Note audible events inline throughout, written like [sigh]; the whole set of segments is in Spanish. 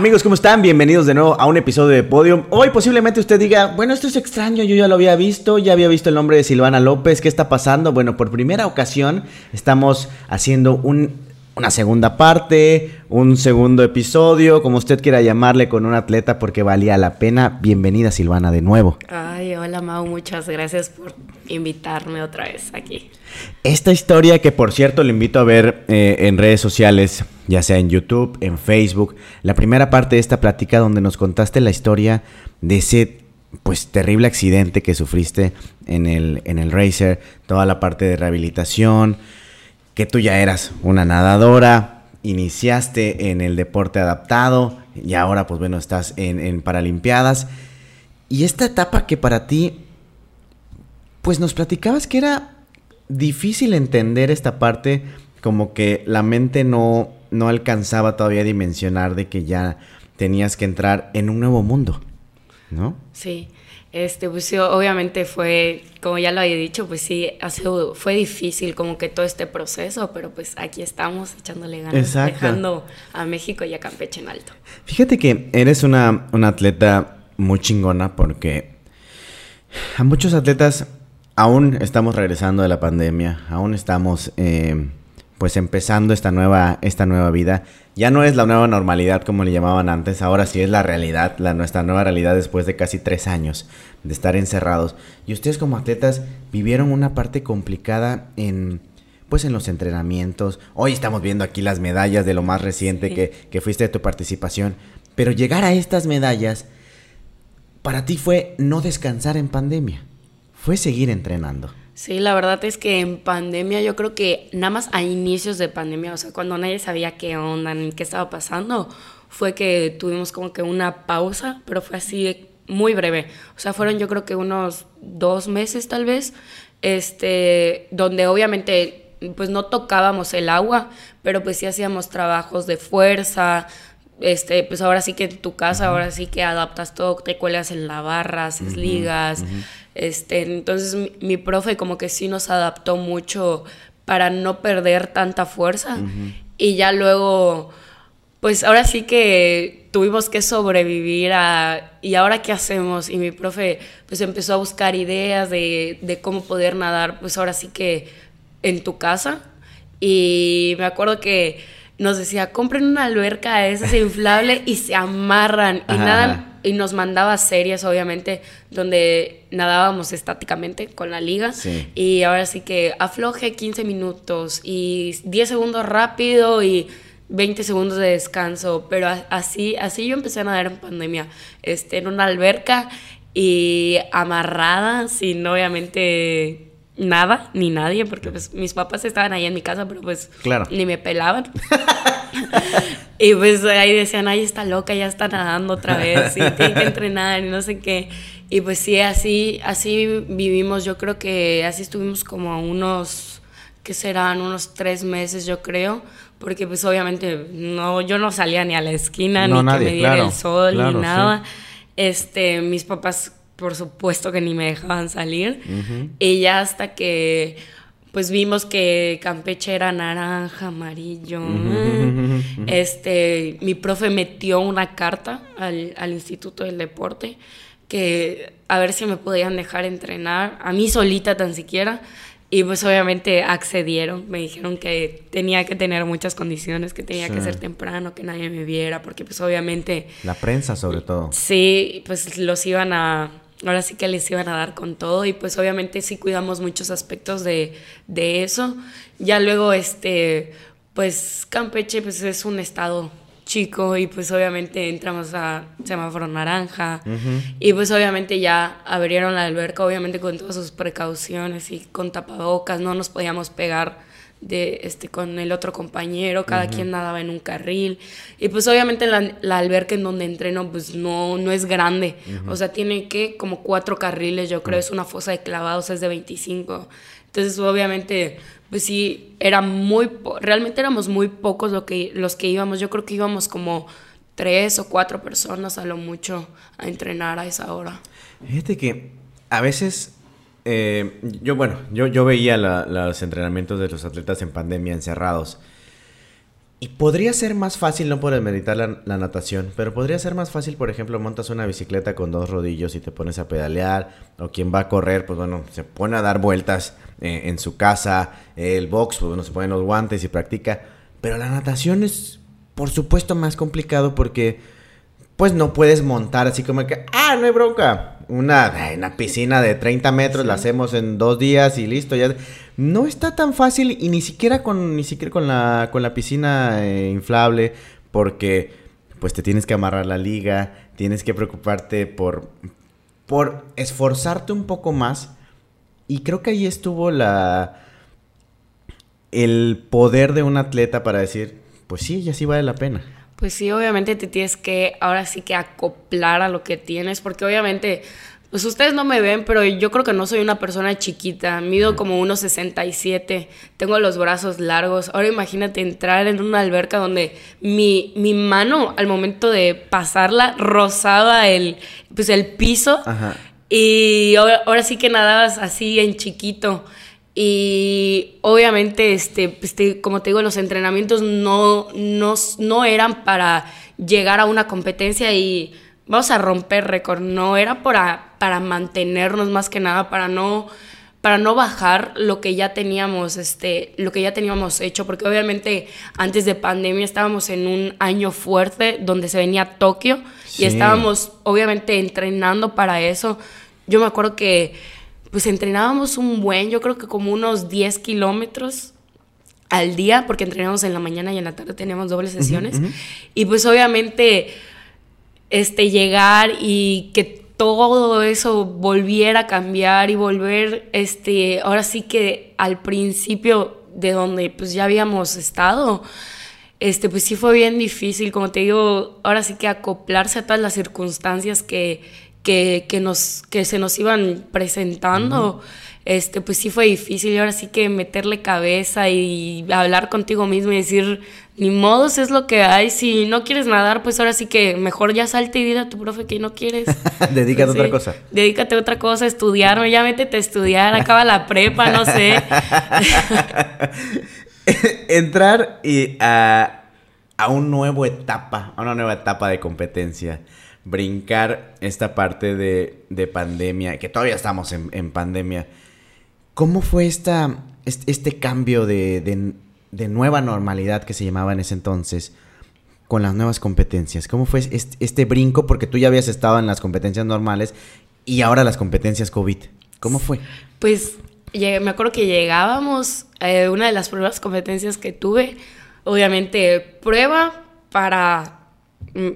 Amigos, ¿cómo están? Bienvenidos de nuevo a un episodio de Podium. Hoy posiblemente usted diga, bueno, esto es extraño, yo ya lo había visto, ya había visto el nombre de Silvana López, ¿qué está pasando? Bueno, por primera ocasión estamos haciendo un una segunda parte, un segundo episodio, como usted quiera llamarle, con un atleta porque valía la pena. Bienvenida Silvana de nuevo. Ay, hola Mau, muchas gracias por invitarme otra vez aquí. Esta historia que por cierto le invito a ver eh, en redes sociales, ya sea en YouTube, en Facebook, la primera parte de esta plática donde nos contaste la historia de ese pues terrible accidente que sufriste en el, en el racer, toda la parte de rehabilitación, que tú ya eras una nadadora, iniciaste en el deporte adaptado y ahora pues bueno estás en, en Paralimpiadas. Y esta etapa que para ti, pues nos platicabas que era difícil entender esta parte, como que la mente no, no alcanzaba todavía a dimensionar de que ya tenías que entrar en un nuevo mundo, ¿no? Sí. Este, pues sí, obviamente fue, como ya lo había dicho, pues sí, fue difícil como que todo este proceso, pero pues aquí estamos echándole ganas, dejando a México y a Campeche en alto. Fíjate que eres una, una atleta muy chingona porque a muchos atletas aún estamos regresando de la pandemia, aún estamos eh, pues empezando esta nueva, esta nueva vida. Ya no es la nueva normalidad como le llamaban antes, ahora sí es la realidad, la, nuestra nueva realidad después de casi tres años de estar encerrados. Y ustedes como atletas vivieron una parte complicada en pues en los entrenamientos. Hoy estamos viendo aquí las medallas de lo más reciente que, que fuiste de tu participación. Pero llegar a estas medallas, para ti fue no descansar en pandemia, fue seguir entrenando. Sí, la verdad es que en pandemia yo creo que nada más a inicios de pandemia, o sea, cuando nadie sabía qué onda ni qué estaba pasando, fue que tuvimos como que una pausa, pero fue así muy breve. O sea, fueron yo creo que unos dos meses tal vez, este, donde obviamente pues no tocábamos el agua, pero pues sí hacíamos trabajos de fuerza, este, pues ahora sí que en tu casa, ahora sí que adaptas todo, te cuelas en la barra, haces ligas, este, entonces mi, profe como que sí nos adaptó mucho para no perder tanta fuerza. Y ya luego, pues ahora sí que tuvimos que sobrevivir a, ¿y ahora qué hacemos? Y mi profe pues empezó a buscar ideas de, de cómo poder nadar, pues ahora sí que en tu casa. Y me acuerdo que nos decía, compren una alberca de esas inflable y se amarran y nadan y nos mandaba series obviamente donde nadábamos estáticamente con la liga. Y ahora sí que afloje 15 minutos y 10 segundos rápido y 20 segundos de descanso, pero así así yo empecé a nadar en pandemia, este en una alberca y amarrada sin obviamente nada ni nadie, porque pues mis papás estaban ahí en mi casa, pero pues ni me pelaban. [laughs] [laughs] y pues ahí decían, ay, está loca, ya está nadando otra vez, y tiene que entrenar y no sé qué. Y pues sí, así, así vivimos, yo creo que así estuvimos como unos, que serán unos tres meses, yo creo, porque pues obviamente no, yo no salía ni a la esquina, ni que me diera el sol, ni nada. Este, mis papás por supuesto que ni me dejaban salir. Y ya hasta que pues vimos que Campeche era naranja, amarillo. Este, mi profe metió una carta al, al, Instituto del Deporte que a ver si me podían dejar entrenar, a mí solita tan siquiera. Y pues obviamente accedieron, me dijeron que tenía que tener muchas condiciones, que tenía que ser temprano, que nadie me viera, porque pues obviamente... La prensa sobre todo. Sí, pues los iban a, ahora sí que les iban a dar con todo y pues obviamente sí cuidamos muchos aspectos de, eso. Ya luego, este, pues Campeche pues es un estado chico y pues obviamente entramos a semáforo naranja y pues obviamente ya abrieron la alberca obviamente con todas sus precauciones y con tapabocas, no nos podíamos pegar de este con el otro compañero, cada quien nadaba en un carril. Y pues obviamente la, la, alberca en donde entreno pues no, no es grande, o sea, tiene que como cuatro carriles, yo creo, es una fosa de clavados, es de 25, entonces obviamente pues sí, era muy, realmente éramos muy pocos lo que, los que íbamos, yo creo que íbamos como tres o cuatro personas a lo mucho a entrenar a esa hora. Fíjate que a veces eh, yo, bueno, yo, yo veía los entrenamientos de los atletas en pandemia encerrados. Y podría ser más fácil, no por meditar la, natación, pero podría ser más fácil, por ejemplo, montas una bicicleta con dos rodillos y te pones a pedalear, o quien va a correr, pues bueno, se pone a dar vueltas eh, en su casa, el box, pues bueno, se ponen los guantes y practica. Pero la natación es, por supuesto, más complicado porque, pues no puedes montar así como que, ah, no hay bronca. Una, una piscina de 30 metros la hacemos en dos días y listo, ya. No está tan fácil y ni siquiera con, ni siquiera con, la, con la piscina eh, inflable porque pues te tienes que amarrar la liga, tienes que preocuparte por, por esforzarte un poco más. Y creo que ahí estuvo la el poder de un atleta para decir, pues sí, ya sí vale la pena. Pues sí, obviamente te tienes que ahora sí que acoplar a lo que tienes, porque obviamente pues ustedes no me ven, pero yo creo que no soy una persona chiquita. Mido como unos 67. Tengo los brazos largos. Ahora imagínate entrar en una alberca donde mi, mi mano, al momento de pasarla, rozaba el, pues el piso. Y ahora, sí que nadabas así en chiquito. Y obviamente, este, pues como te digo, los entrenamientos no, no, no eran para llegar a una competencia y vamos a romper récord. No era para para mantenernos más que nada, para no, para no bajar lo que ya teníamos, este, lo que ya teníamos hecho, porque obviamente antes de pandemia estábamos en un año fuerte donde se venía Tokio y estábamos obviamente entrenando para eso. Yo me acuerdo que pues entrenábamos un buen, yo creo que como unos 10 kilómetros al día, porque entrenábamos en la mañana y en la tarde teníamos dobles sesiones. Y pues obviamente este, llegar y que todo eso volviera a cambiar y volver, este, ahora sí que al principio de donde pues ya habíamos estado, este, pues sí fue bien difícil, como te digo, ahora sí que acoplarse a todas las circunstancias que, que, nos, que se nos iban presentando este, pues sí fue difícil y ahora sí que meterle cabeza y hablar contigo mismo y decir, ni modos es lo que hay, si no quieres nadar, pues ahora sí que mejor ya salte y dile a tu profe que no quieres. [laughs] Dedícate a otra cosa. Dedícate a otra cosa, estudiar, ya métete a estudiar, acaba la prepa, no sé. [laughs] Entrar y a, a una nueva etapa, a una nueva etapa de competencia brincar esta parte de, de, pandemia, que todavía estamos en, en pandemia, ¿Cómo fue esta, este, cambio de, nueva normalidad que se llamaba en ese entonces con las nuevas competencias? ¿Cómo fue este, brinco? Porque tú ya habías estado en las competencias normales y ahora las competencias COVID. ¿Cómo fue? Pues me acuerdo que llegábamos, eh, una de las primeras competencias que tuve, obviamente prueba para,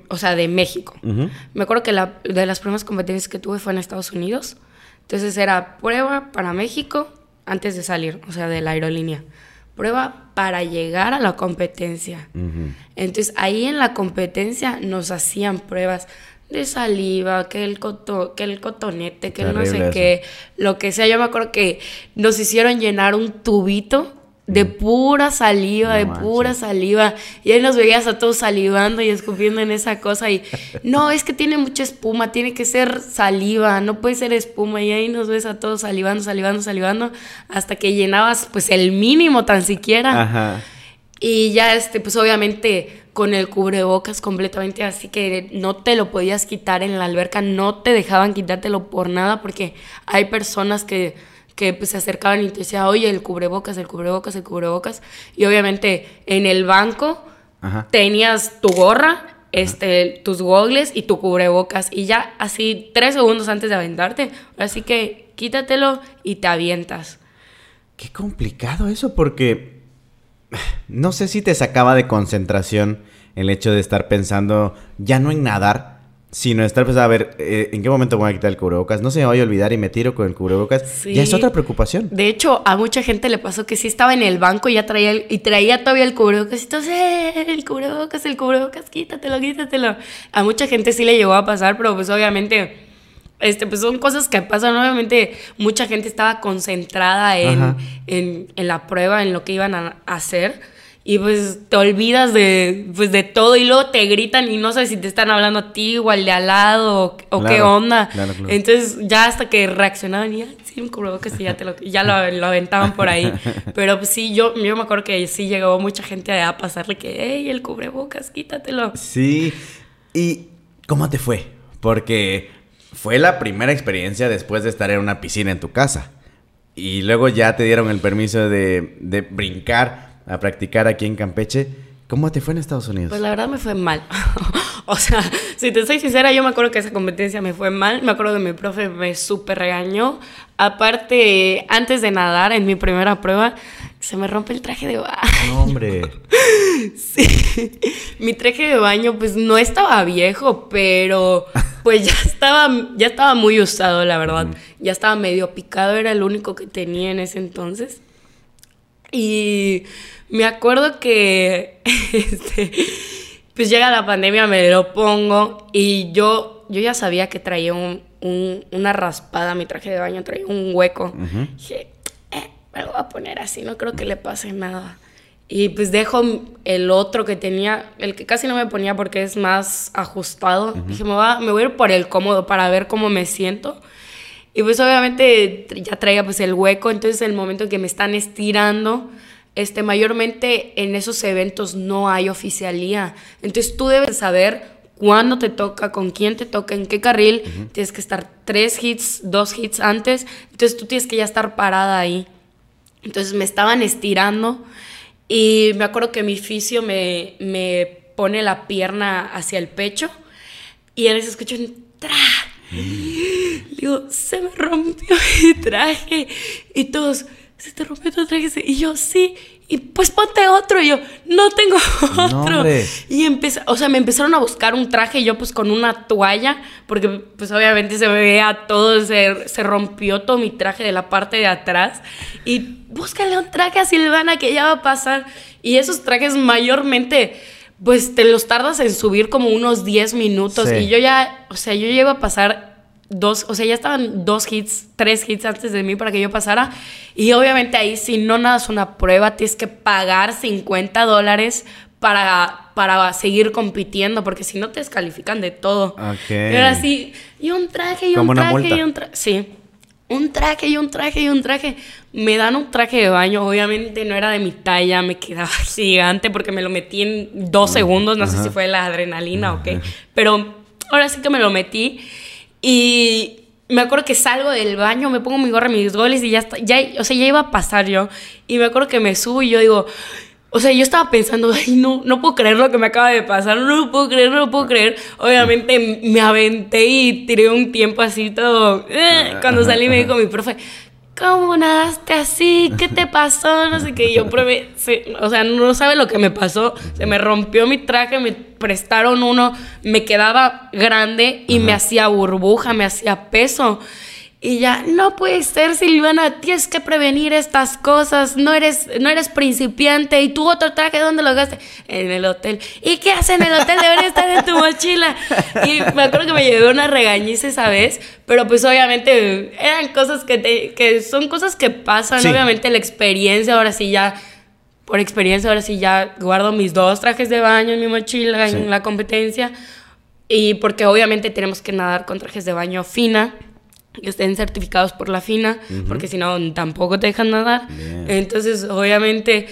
o sea, de México. Me acuerdo que la, de las primeras competencias que tuve fue en Estados Unidos. Entonces era prueba para México antes de salir, o sea, de la aerolínea. Prueba para llegar a la competencia. Entonces ahí en la competencia nos hacían pruebas de saliva, que el, coto, que el cotonete, que no sé qué, lo que sea. Yo me acuerdo que nos hicieron llenar un tubito de pura saliva, de pura saliva. Y ahí nos veías a todos salivando y escupiendo en esa cosa. Y no, es que tiene mucha espuma, tiene que ser saliva, no puede ser espuma. Y ahí nos ves a todos salivando, salivando, salivando, hasta que llenabas pues el mínimo tan siquiera. Ajá. Y ya, este, pues obviamente con el cubrebocas completamente así que no te lo podías quitar en la alberca, no te dejaban quitártelo por nada porque hay personas que que pues, se acercaban y te decían, oye, el cubrebocas, el cubrebocas, el cubrebocas. Y obviamente en el banco tenías tu gorra, este, tus gogles y tu cubrebocas. Y ya así tres segundos antes de aventarte. Así que quítatelo y te avientas. Qué complicado eso porque [sighs] no sé si te sacaba de concentración el hecho de estar pensando ya no en nadar, sino estar pues a ver eh, en qué momento voy a quitar el cubrebocas, no se me vaya a olvidar y me tiro con el cubrebocas, ya es otra preocupación. De hecho, a mucha gente le pasó que sí estaba en el banco y ya traía y traía todavía el cubrebocas y entonces eh, el cubrebocas, el cubrebocas, quítatelo, quítatelo. A mucha gente sí le llegó a pasar, pero pues obviamente este, pues son cosas que pasan. Obviamente, mucha gente estaba concentrada en, en, en, la prueba, en lo que iban a hacer. Y pues te olvidas de, pues, de todo y luego te gritan y no sabes si te están hablando a ti o al de al lado o, qué onda. Entonces ya hasta que reaccionaban y ya, sí, un cubrebocas y ya, te lo, ya lo, lo, aventaban por ahí. [laughs] Pero pues sí, yo, yo me acuerdo que sí llegó mucha gente a pasarle que, hey, el cubrebocas, quítatelo. Sí, ¿y cómo te fue? Porque fue la primera experiencia después de estar en una piscina en tu casa. Y luego ya te dieron el permiso de, de brincar a practicar aquí en Campeche. ¿Cómo te fue en Estados Unidos? Pues la verdad me fue mal. [laughs] o sea, si te soy sincera, yo me acuerdo que esa competencia me fue mal. Me acuerdo que mi profe me súper regañó. Aparte, antes de nadar, en mi primera prueba, se me rompe el traje de baño. [laughs] No, hombre. sí. Mi traje de baño, pues no estaba viejo, pero pues ya estaba, ya estaba muy usado, la verdad. Ya estaba medio picado, era el único que tenía en ese entonces. Y me acuerdo que, [laughs] este, pues llega la pandemia, me lo pongo y yo, yo ya sabía que traía un, una raspada, mi traje de baño traía un hueco. Dije, eh, me lo voy a poner así, no creo que le pase nada. Y pues dejo el otro que tenía, el que casi no me ponía porque es más ajustado. Dije, me, va, me voy a ir por el cómodo para ver cómo me siento. Y pues obviamente ya traía pues el hueco, entonces el momento en que me están estirando, este, mayormente en esos eventos no hay oficialía. Entonces tú debes saber cuándo te toca, con quién te toca, en qué carril. Tienes que estar tres hits, dos hits antes. Entonces tú tienes que ya estar parada ahí. Entonces me estaban estirando y me acuerdo que mi fisio me, me pone la pierna hacia el pecho y en ese escucho un tra Digo, se me rompió mi traje. Y todos, se te rompió tu traje. Y yo, sí. Y pues ponte otro. Y yo, no tengo otro. y empecé, o sea, me empezaron a buscar un traje. Y yo, pues con una toalla, porque pues obviamente se veía todo, se, se rompió todo mi traje de la parte de atrás. Y búscale un traje a Silvana que ya va a pasar. Y esos trajes mayormente pues te los tardas en subir como unos 10 minutos. Y yo ya, o sea, yo llevo a pasar dos, o sea, ya estaban dos hits, tres hits antes de mí para que yo pasara. Y obviamente ahí, si no nadas una prueba, tienes que pagar 50 dólares para, para seguir compitiendo, porque si no te descalifican de todo. Era así, y un traje, y un traje, y un traje. Sí un traje y un traje y un traje. Me dan un traje de baño, obviamente no era de mi talla, me quedaba [laughs] gigante porque me lo metí en dos segundos, no sé si fue la adrenalina o qué, pero ahora sí que me lo metí y me acuerdo que salgo del baño, me pongo mi gorra, mis goles y ya está, ya, o sea, ya iba a pasar yo y me acuerdo que me subo y yo digo, o sea, yo estaba pensando, ay, no, no puedo creer lo que me acaba de pasar, no lo puedo creer, no lo puedo creer. Obviamente me aventé y tiré un tiempo así todo. Eh, cuando salí me dijo mi profe, ¿cómo nadaste así? ¿Qué te pasó? No sé qué. yo [laughs] probé, o sea, no sabe lo que me pasó. Se me rompió mi traje, me prestaron uno, me quedaba grande y me hacía burbuja, me hacía peso. Y ya, no puede ser, Silvana, tienes que prevenir estas cosas, no eres, no eres principiante. ¿Y tu otro traje dónde lo gasté? En el hotel. ¿Y qué hace en el hotel? Debería estar en tu mochila. Y me acuerdo que me llevé una regañiza esa vez, pero pues obviamente eran cosas que, te, que son cosas que pasan. Obviamente la experiencia, ahora sí ya, por experiencia, ahora sí ya guardo mis dos trajes de baño en mi mochila en la competencia. Y porque obviamente tenemos que nadar con trajes de baño fina que estén certificados por la FINA, porque si no tampoco te dejan nadar. Entonces, obviamente,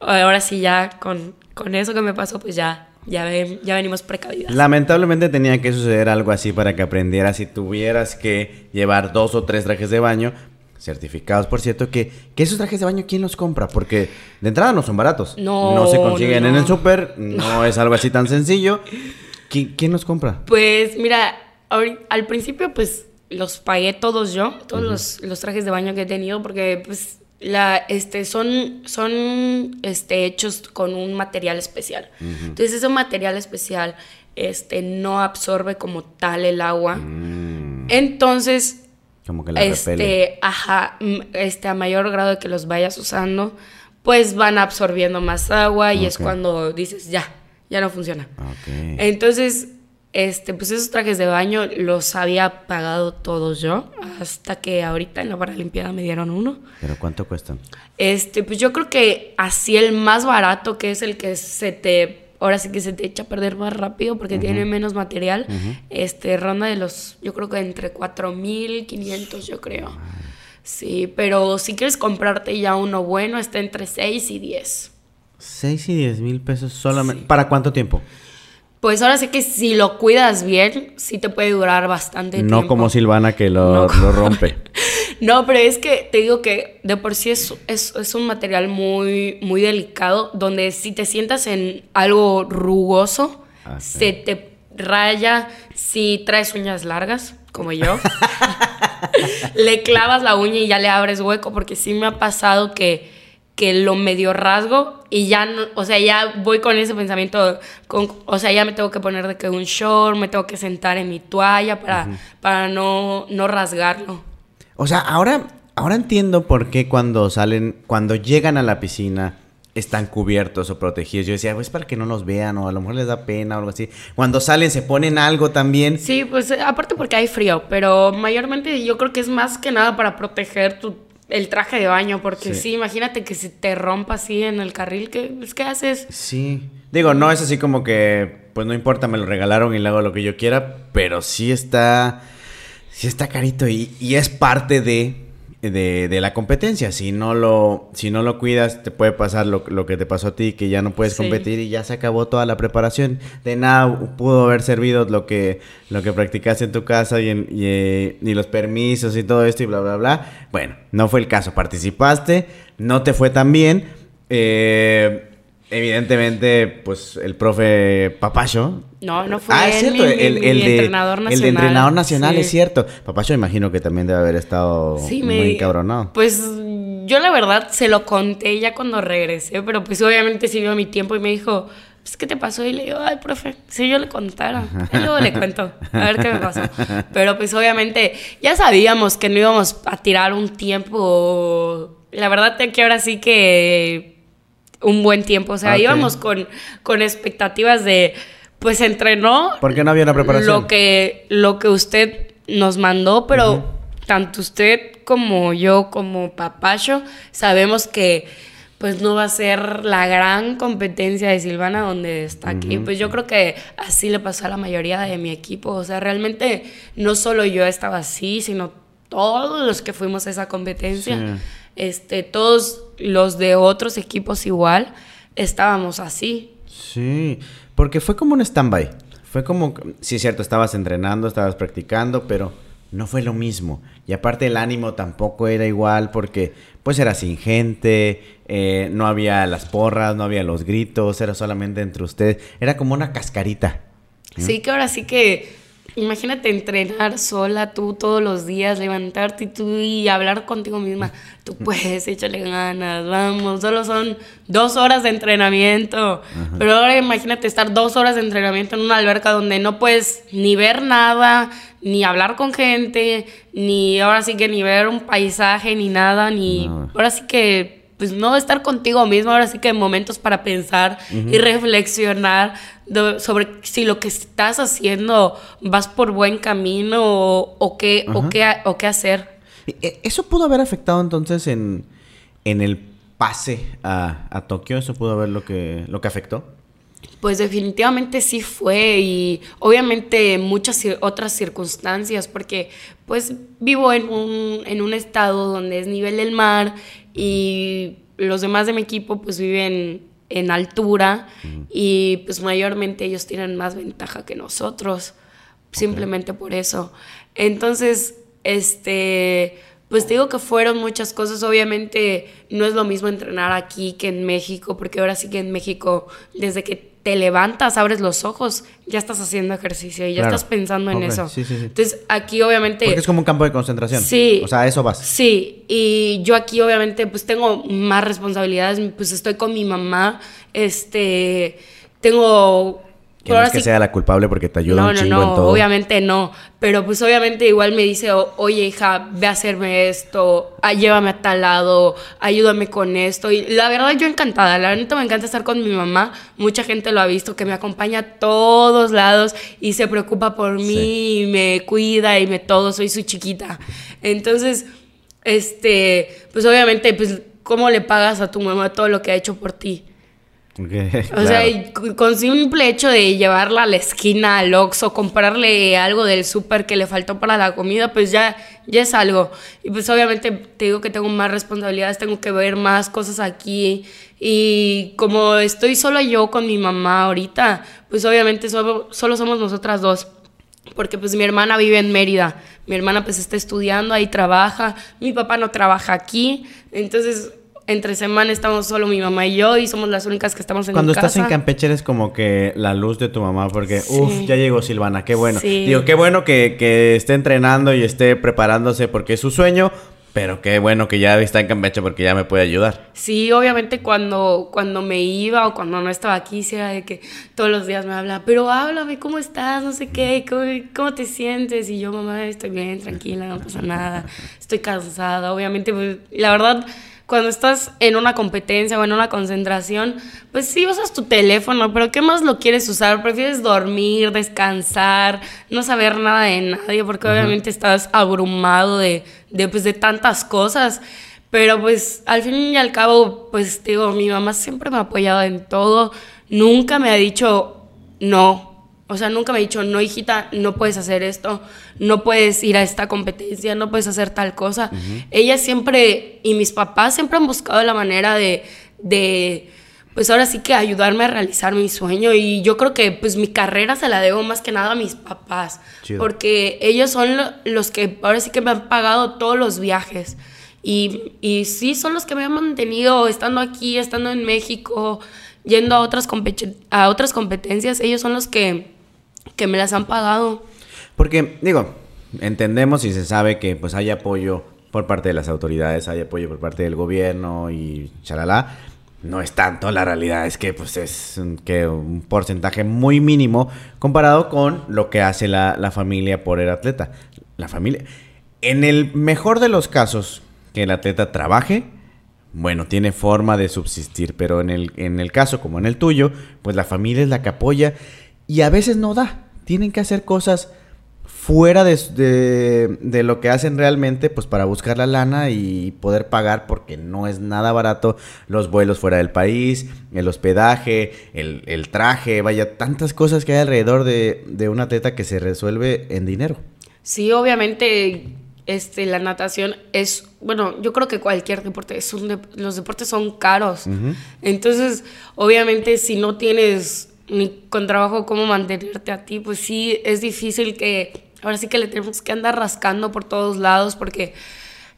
ahora sí ya con, con eso que me pasó, pues ya ya, ya venimos precavidas. Lamentablemente tenía que suceder algo así para que aprendieras si tuvieras que llevar dos o tres trajes de baño, certificados, por cierto, que, que esos trajes de baño, ¿quién los compra? Porque de entrada no son baratos. No. No se consiguen en el súper, no [laughs] es algo así tan sencillo. ¿Quién, ¿Quién los compra? Pues mira, al principio pues los pagué todos yo, todos los, los, trajes de baño que he tenido, porque pues la, este, son, son este, hechos con un material especial. Entonces ese material especial este, no absorbe como tal el agua. Mm. Entonces... Como que la este, ajá, este, a mayor grado de que los vayas usando, pues van absorbiendo más agua y es cuando dices, ya, ya no funciona. Entonces, este, pues esos trajes de baño los había pagado todos yo, hasta que ahorita en la Paralimpiada me dieron uno. ¿Pero cuánto cuestan? Este, pues yo creo que así el más barato, que es el que se te, ahora sí que se te echa a perder más rápido porque tiene menos material, este, ronda de los, yo creo que entre 4.500 yo creo. Sí, pero si quieres comprarte ya uno bueno, está entre 6 y 10. 6 y 10 mil pesos solamente. ¿Para cuánto tiempo? Pues ahora sí que si lo cuidas bien, sí te puede durar bastante no tiempo. No como Silvana que lo, lo rompe. [laughs] no, pero es que te digo que de por sí es, es, es, un material muy, muy delicado, donde si te sientas en algo rugoso, ah, se te raya si traes uñas largas, como yo. [laughs] [laughs] le clavas la uña y ya le abres hueco, porque sí me ha pasado que que lo medio rasgo y ya no, o sea, ya voy con ese pensamiento, con, o sea, ya me tengo que poner de que un short, me tengo que sentar en mi toalla para, para no, no rasgarlo. O sea, ahora, ahora entiendo por qué cuando salen, cuando llegan a la piscina están cubiertos o protegidos. Yo decía, pues para que no nos vean o a lo mejor les da pena o algo así. Cuando salen se ponen algo también. Sí, pues aparte porque hay frío, pero mayormente yo creo que es más que nada para proteger tu el traje de baño, porque sí. imagínate que si te rompa así en el carril, ¿qué, pues, ¿qué haces? Sí. Digo, no es así como que, pues no importa, me lo regalaron y le hago lo que yo quiera, pero sí está, sí está carito y, y es parte de de, la competencia. Si no lo, si no lo cuidas, te puede pasar lo, que te pasó a ti, que ya no puedes competir y ya se acabó toda la preparación. De nada pudo haber servido lo que, lo que practicaste en tu casa y, en, y, los permisos y todo esto y bla, bla, bla. Bueno, no fue el caso. Participaste, no te fue tan bien. Eh, Evidentemente, pues el profe Papacho. No, no fue ah, es cierto, el, entrenador nacional. El de entrenador nacional, es cierto. Papacho imagino que también debe haber estado muy cabronado. Pues yo la verdad se lo conté ya cuando regresé, pero pues obviamente sí mi tiempo y me dijo, pues ¿qué te pasó? Y le digo, ay, profe, si yo le contara. Y luego le cuento, a ver qué me pasó. [laughs] Pero pues obviamente ya sabíamos que no íbamos a tirar un tiempo. La verdad que ahora sí que un buen tiempo. O sea, íbamos con, con expectativas de, pues entrenó. Porque no había una preparación. Lo que, lo que usted nos mandó, pero tanto usted como yo, como Papacho, sabemos que pues no va a ser la gran competencia de Silvana donde está aquí. Pues yo creo que así le pasó a la mayoría de mi equipo. O sea, realmente no solo yo estaba así, sino todos los que fuimos a esa competencia. Este, todos los de otros equipos igual estábamos así. Sí, porque fue como un stand-by. Fue como, sí es cierto, estabas entrenando, estabas practicando, pero no fue lo mismo. Y aparte el ánimo tampoco era igual porque pues era sin gente, eh, no había las porras, no había los gritos, era solamente entre ustedes. Era como una cascarita. Sí, que ahora sí que Imagínate entrenar sola tú todos los días, levantarte y tú y hablar contigo misma. [laughs] Tú puedes, échale ganas, vamos. Solo son dos horas de entrenamiento. Pero ahora imagínate estar dos horas de entrenamiento en una alberca donde no puedes ni ver nada, ni hablar con gente, ni ahora sí que ni ver un paisaje, ni nada, ni... Ahora sí que pues no estar contigo mismo, ahora sí que momentos para pensar y reflexionar sobre si lo que estás haciendo vas por buen camino o, qué, o, qué, o qué hacer. E, ¿Eso pudo haber afectado entonces en, en el pase a, a, Tokio? ¿Eso pudo haber lo que, lo que afectó? Pues definitivamente sí fue y obviamente muchas otras circunstancias porque pues vivo en un, en un estado donde es nivel del mar y los demás de mi equipo pues viven en altura y pues mayormente ellos tienen más ventaja que nosotros, simplemente por eso. Entonces, este, pues digo que fueron muchas cosas, obviamente no es lo mismo entrenar aquí que en México, porque ahora sí que en México, desde que te levantas, abres los ojos, ya estás haciendo ejercicio y ya estás pensando en eso. Entonces, aquí obviamente... Porque es como un campo de concentración. Sí. O sea, eso vas. Sí, y yo aquí obviamente pues tengo más responsabilidades, pues estoy con mi mamá, este, tengo Que no es que sea la culpable porque te ayuda un chingo no, en todo. obviamente no. Pero pues obviamente igual me dice, oye hija, ve a hacerme esto, ah, llévame a tal lado, ayúdame con esto. Y la verdad yo encantada, la verdad me encanta estar con mi mamá. Mucha gente lo ha visto, que me acompaña a todos lados y se preocupa por mí, y me cuida y me todo, soy su chiquita. Entonces, este, pues obviamente, pues, ¿cómo le pagas a tu mamá todo lo que ha hecho por ti? [laughs] o sea, con simple hecho de llevarla a la esquina al Oxxo, comprarle algo del súper que le faltó para la comida, pues ya, ya es algo. Y pues obviamente te digo que tengo más responsabilidades, tengo que ver más cosas aquí. Y como estoy solo yo con mi mamá ahorita, pues obviamente solo, solo somos nosotras dos. Porque pues mi hermana vive en Mérida, mi hermana pues está estudiando, ahí trabaja, mi papá no trabaja aquí, entonces entre semana estamos solo mi mamá y yo y somos las únicas que estamos en Cuando casa. estás en Campeche eres como que la luz de tu mamá porque, uff, ya llegó Silvana, qué bueno. Digo, qué bueno que, que, esté entrenando y esté preparándose porque es su sueño, pero qué bueno que ya está en Campeche porque ya me puede ayudar. Sí, obviamente cuando, cuando me iba o cuando no estaba aquí, sí era de que todos los días me habla, pero háblame, ¿cómo estás? No sé qué, ¿cómo, cómo te sientes? Y yo, mamá, estoy bien, tranquila, no pasa nada, estoy cansada, obviamente, pues, la verdad cuando estás en una competencia o en una concentración, pues sí usas tu teléfono, pero ¿qué más lo quieres usar? Prefieres dormir, descansar, no saber nada de nadie, porque obviamente estás abrumado de, de, pues, de tantas cosas. Pero pues al fin y al cabo, pues digo, mi mamá siempre me ha apoyado en todo, nunca me ha dicho no, o sea, nunca me ha dicho, no, hijita, no puedes hacer esto, no puedes ir a esta competencia, no puedes hacer tal cosa. Ella siempre, y mis papás siempre han buscado la manera de, de, pues ahora sí que ayudarme a realizar mi sueño. Y yo creo que pues mi carrera se la debo más que nada a mis papás. Porque ellos son los que ahora sí que me han pagado todos los viajes. Y, y sí, son los que me han mantenido estando aquí, estando en México, yendo a otras, a otras competencias. Ellos son los que que me las han pagado. Porque, digo, entendemos y se sabe que pues hay apoyo por parte de las autoridades, hay apoyo por parte del gobierno y chalala. No es tanto, la realidad es que pues es un, que un porcentaje muy mínimo comparado con lo que hace la, la familia por el atleta. La familia, en el mejor de los casos, que el atleta trabaje, bueno, tiene forma de subsistir, pero en el, en el caso como en el tuyo, pues la familia es la que apoya y a veces no da. Tienen que hacer cosas fuera de, de, lo que hacen realmente, pues para buscar la lana y poder pagar, porque no es nada barato los vuelos fuera del país, el hospedaje, el, el traje, vaya, tantas cosas que hay alrededor de, de un atleta que se resuelve en dinero. Sí, obviamente este, la natación es, bueno, yo creo que cualquier deporte, es un los deportes son caros. Entonces, obviamente, si no tienes ni con trabajo cómo mantenerte a ti, pues sí, es difícil que ahora sí que le tenemos que andar rascando por todos lados porque,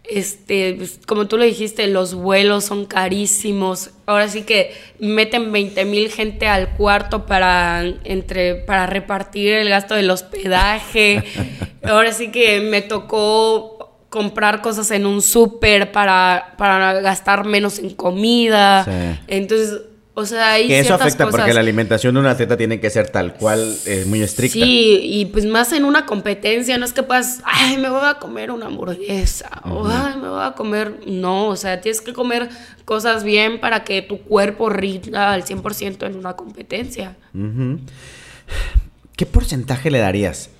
este, pues, como tú lo dijiste, los vuelos son carísimos. Ahora sí que meten 20 mil gente al cuarto para, entre, para repartir el gasto del hospedaje. [laughs] ahora sí que me tocó comprar cosas en un súper para, para gastar menos en comida. Entonces, o sea, hay que eso afecta porque la alimentación de un atleta tiene que ser tal cual, es muy estricta. Sí, y pues más en una competencia, no es que puedas, ay, me voy a comer una hamburguesa, o ay, me voy a comer. No, o sea, tienes que comer cosas bien para que tu cuerpo rinda al 100% en una competencia. ¿Qué porcentaje le darías?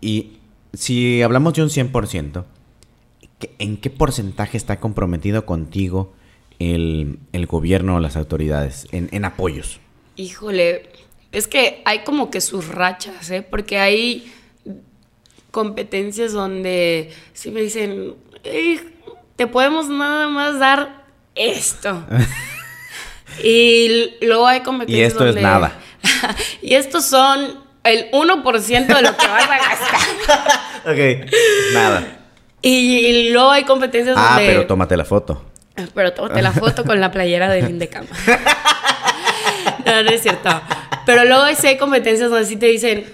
Y si hablamos de un 100%, ¿en qué porcentaje está comprometido contigo? El, el gobierno o las autoridades en, apoyos? Híjole, es que hay como que sus rachas, ¿eh? Porque hay competencias donde si me dicen, te podemos nada más dar esto. [laughs] y luego hay competencias Y esto es nada. [laughs] y estos son el 1% de lo que vas a gastar. [laughs] ok, nada. Y, luego hay competencias ah, donde... Ah, pero tómate la foto. Pero tómate la foto con la playera de Lindecama. no, no es cierto. Pero luego sí hay competencias donde sí te dicen,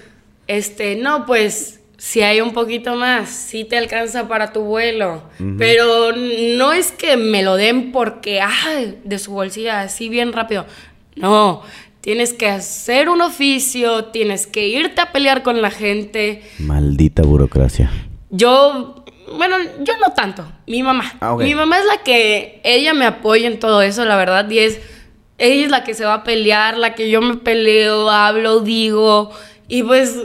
este, no, pues si hay un poquito más, sí te alcanza para tu vuelo. Pero no es que me lo den porque, ay, de su bolsilla, así bien rápido. No, tienes que hacer un oficio, tienes que irte a pelear con la gente. Maldita burocracia. Yo, bueno, yo no tanto, mi mamá. Ah. Mi mamá es la que, ella me apoya en todo eso, la verdad, y es, ella es la que se va a pelear, la que yo me peleo, hablo, digo, y pues,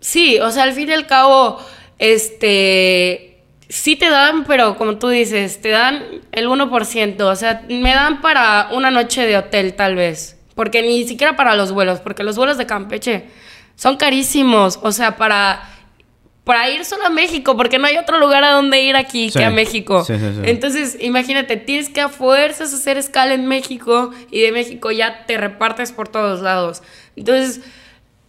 sí, o sea, al fin y al cabo, este, sí te dan, pero como tú dices, te dan el 1%, o sea, me dan para una noche de hotel tal vez, porque ni siquiera para los vuelos, porque los vuelos de Campeche son carísimos, o sea, para para ir solo a México, porque no hay otro lugar a donde ir aquí Sí. que a México. Sí, sí, sí. Entonces, imagínate, tienes que a fuerzas hacer escala en México y de México ya te repartes por todos lados. Entonces,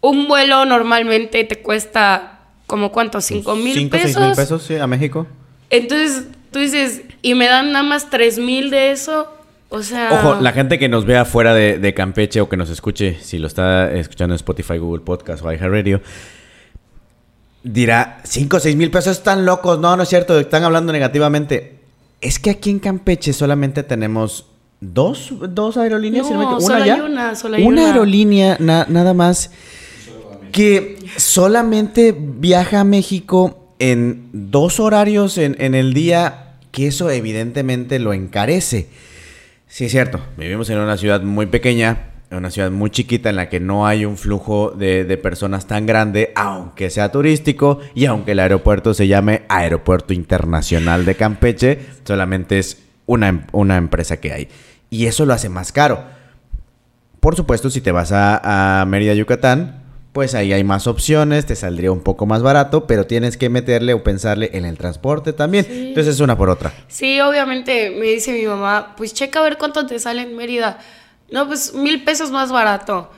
un vuelo normalmente te cuesta como cuánto, cinco mil Cinco, seis pesos. mil pesos, sí, a México. Entonces, tú dices, y me dan nada más tres mil de eso. O sea. Ojo, la gente que nos vea fuera de, de Campeche o que nos escuche, si lo está escuchando en Spotify, Google Podcast o iHeartRadio, dirá, 5 o 6 mil pesos están locos. No, no es cierto, están hablando negativamente. Es que aquí en Campeche solamente tenemos dos, dos aerolíneas. No, solo ¿Una hay ya? una, solo hay Una una. aerolínea na- nada más que solamente viaja a México en dos horarios en, en el día, que eso evidentemente lo encarece. Sí, es cierto. Vivimos en una ciudad muy pequeña, una ciudad muy chiquita en la que no hay un flujo de, de personas tan grande, aunque sea turístico y aunque el aeropuerto se llame Aeropuerto Internacional de Campeche, solamente es una, em- una empresa que hay. Y eso lo hace más caro. Por supuesto, si te vas a, a Mérida, Yucatán, pues ahí hay más opciones, te saldría un poco más barato, pero tienes que meterle o pensarle en el transporte también. Sí. Entonces es una por otra. Sí, obviamente me dice mi mamá, pues checa a ver cuánto te sale en Mérida. No, pues mil pesos más barato.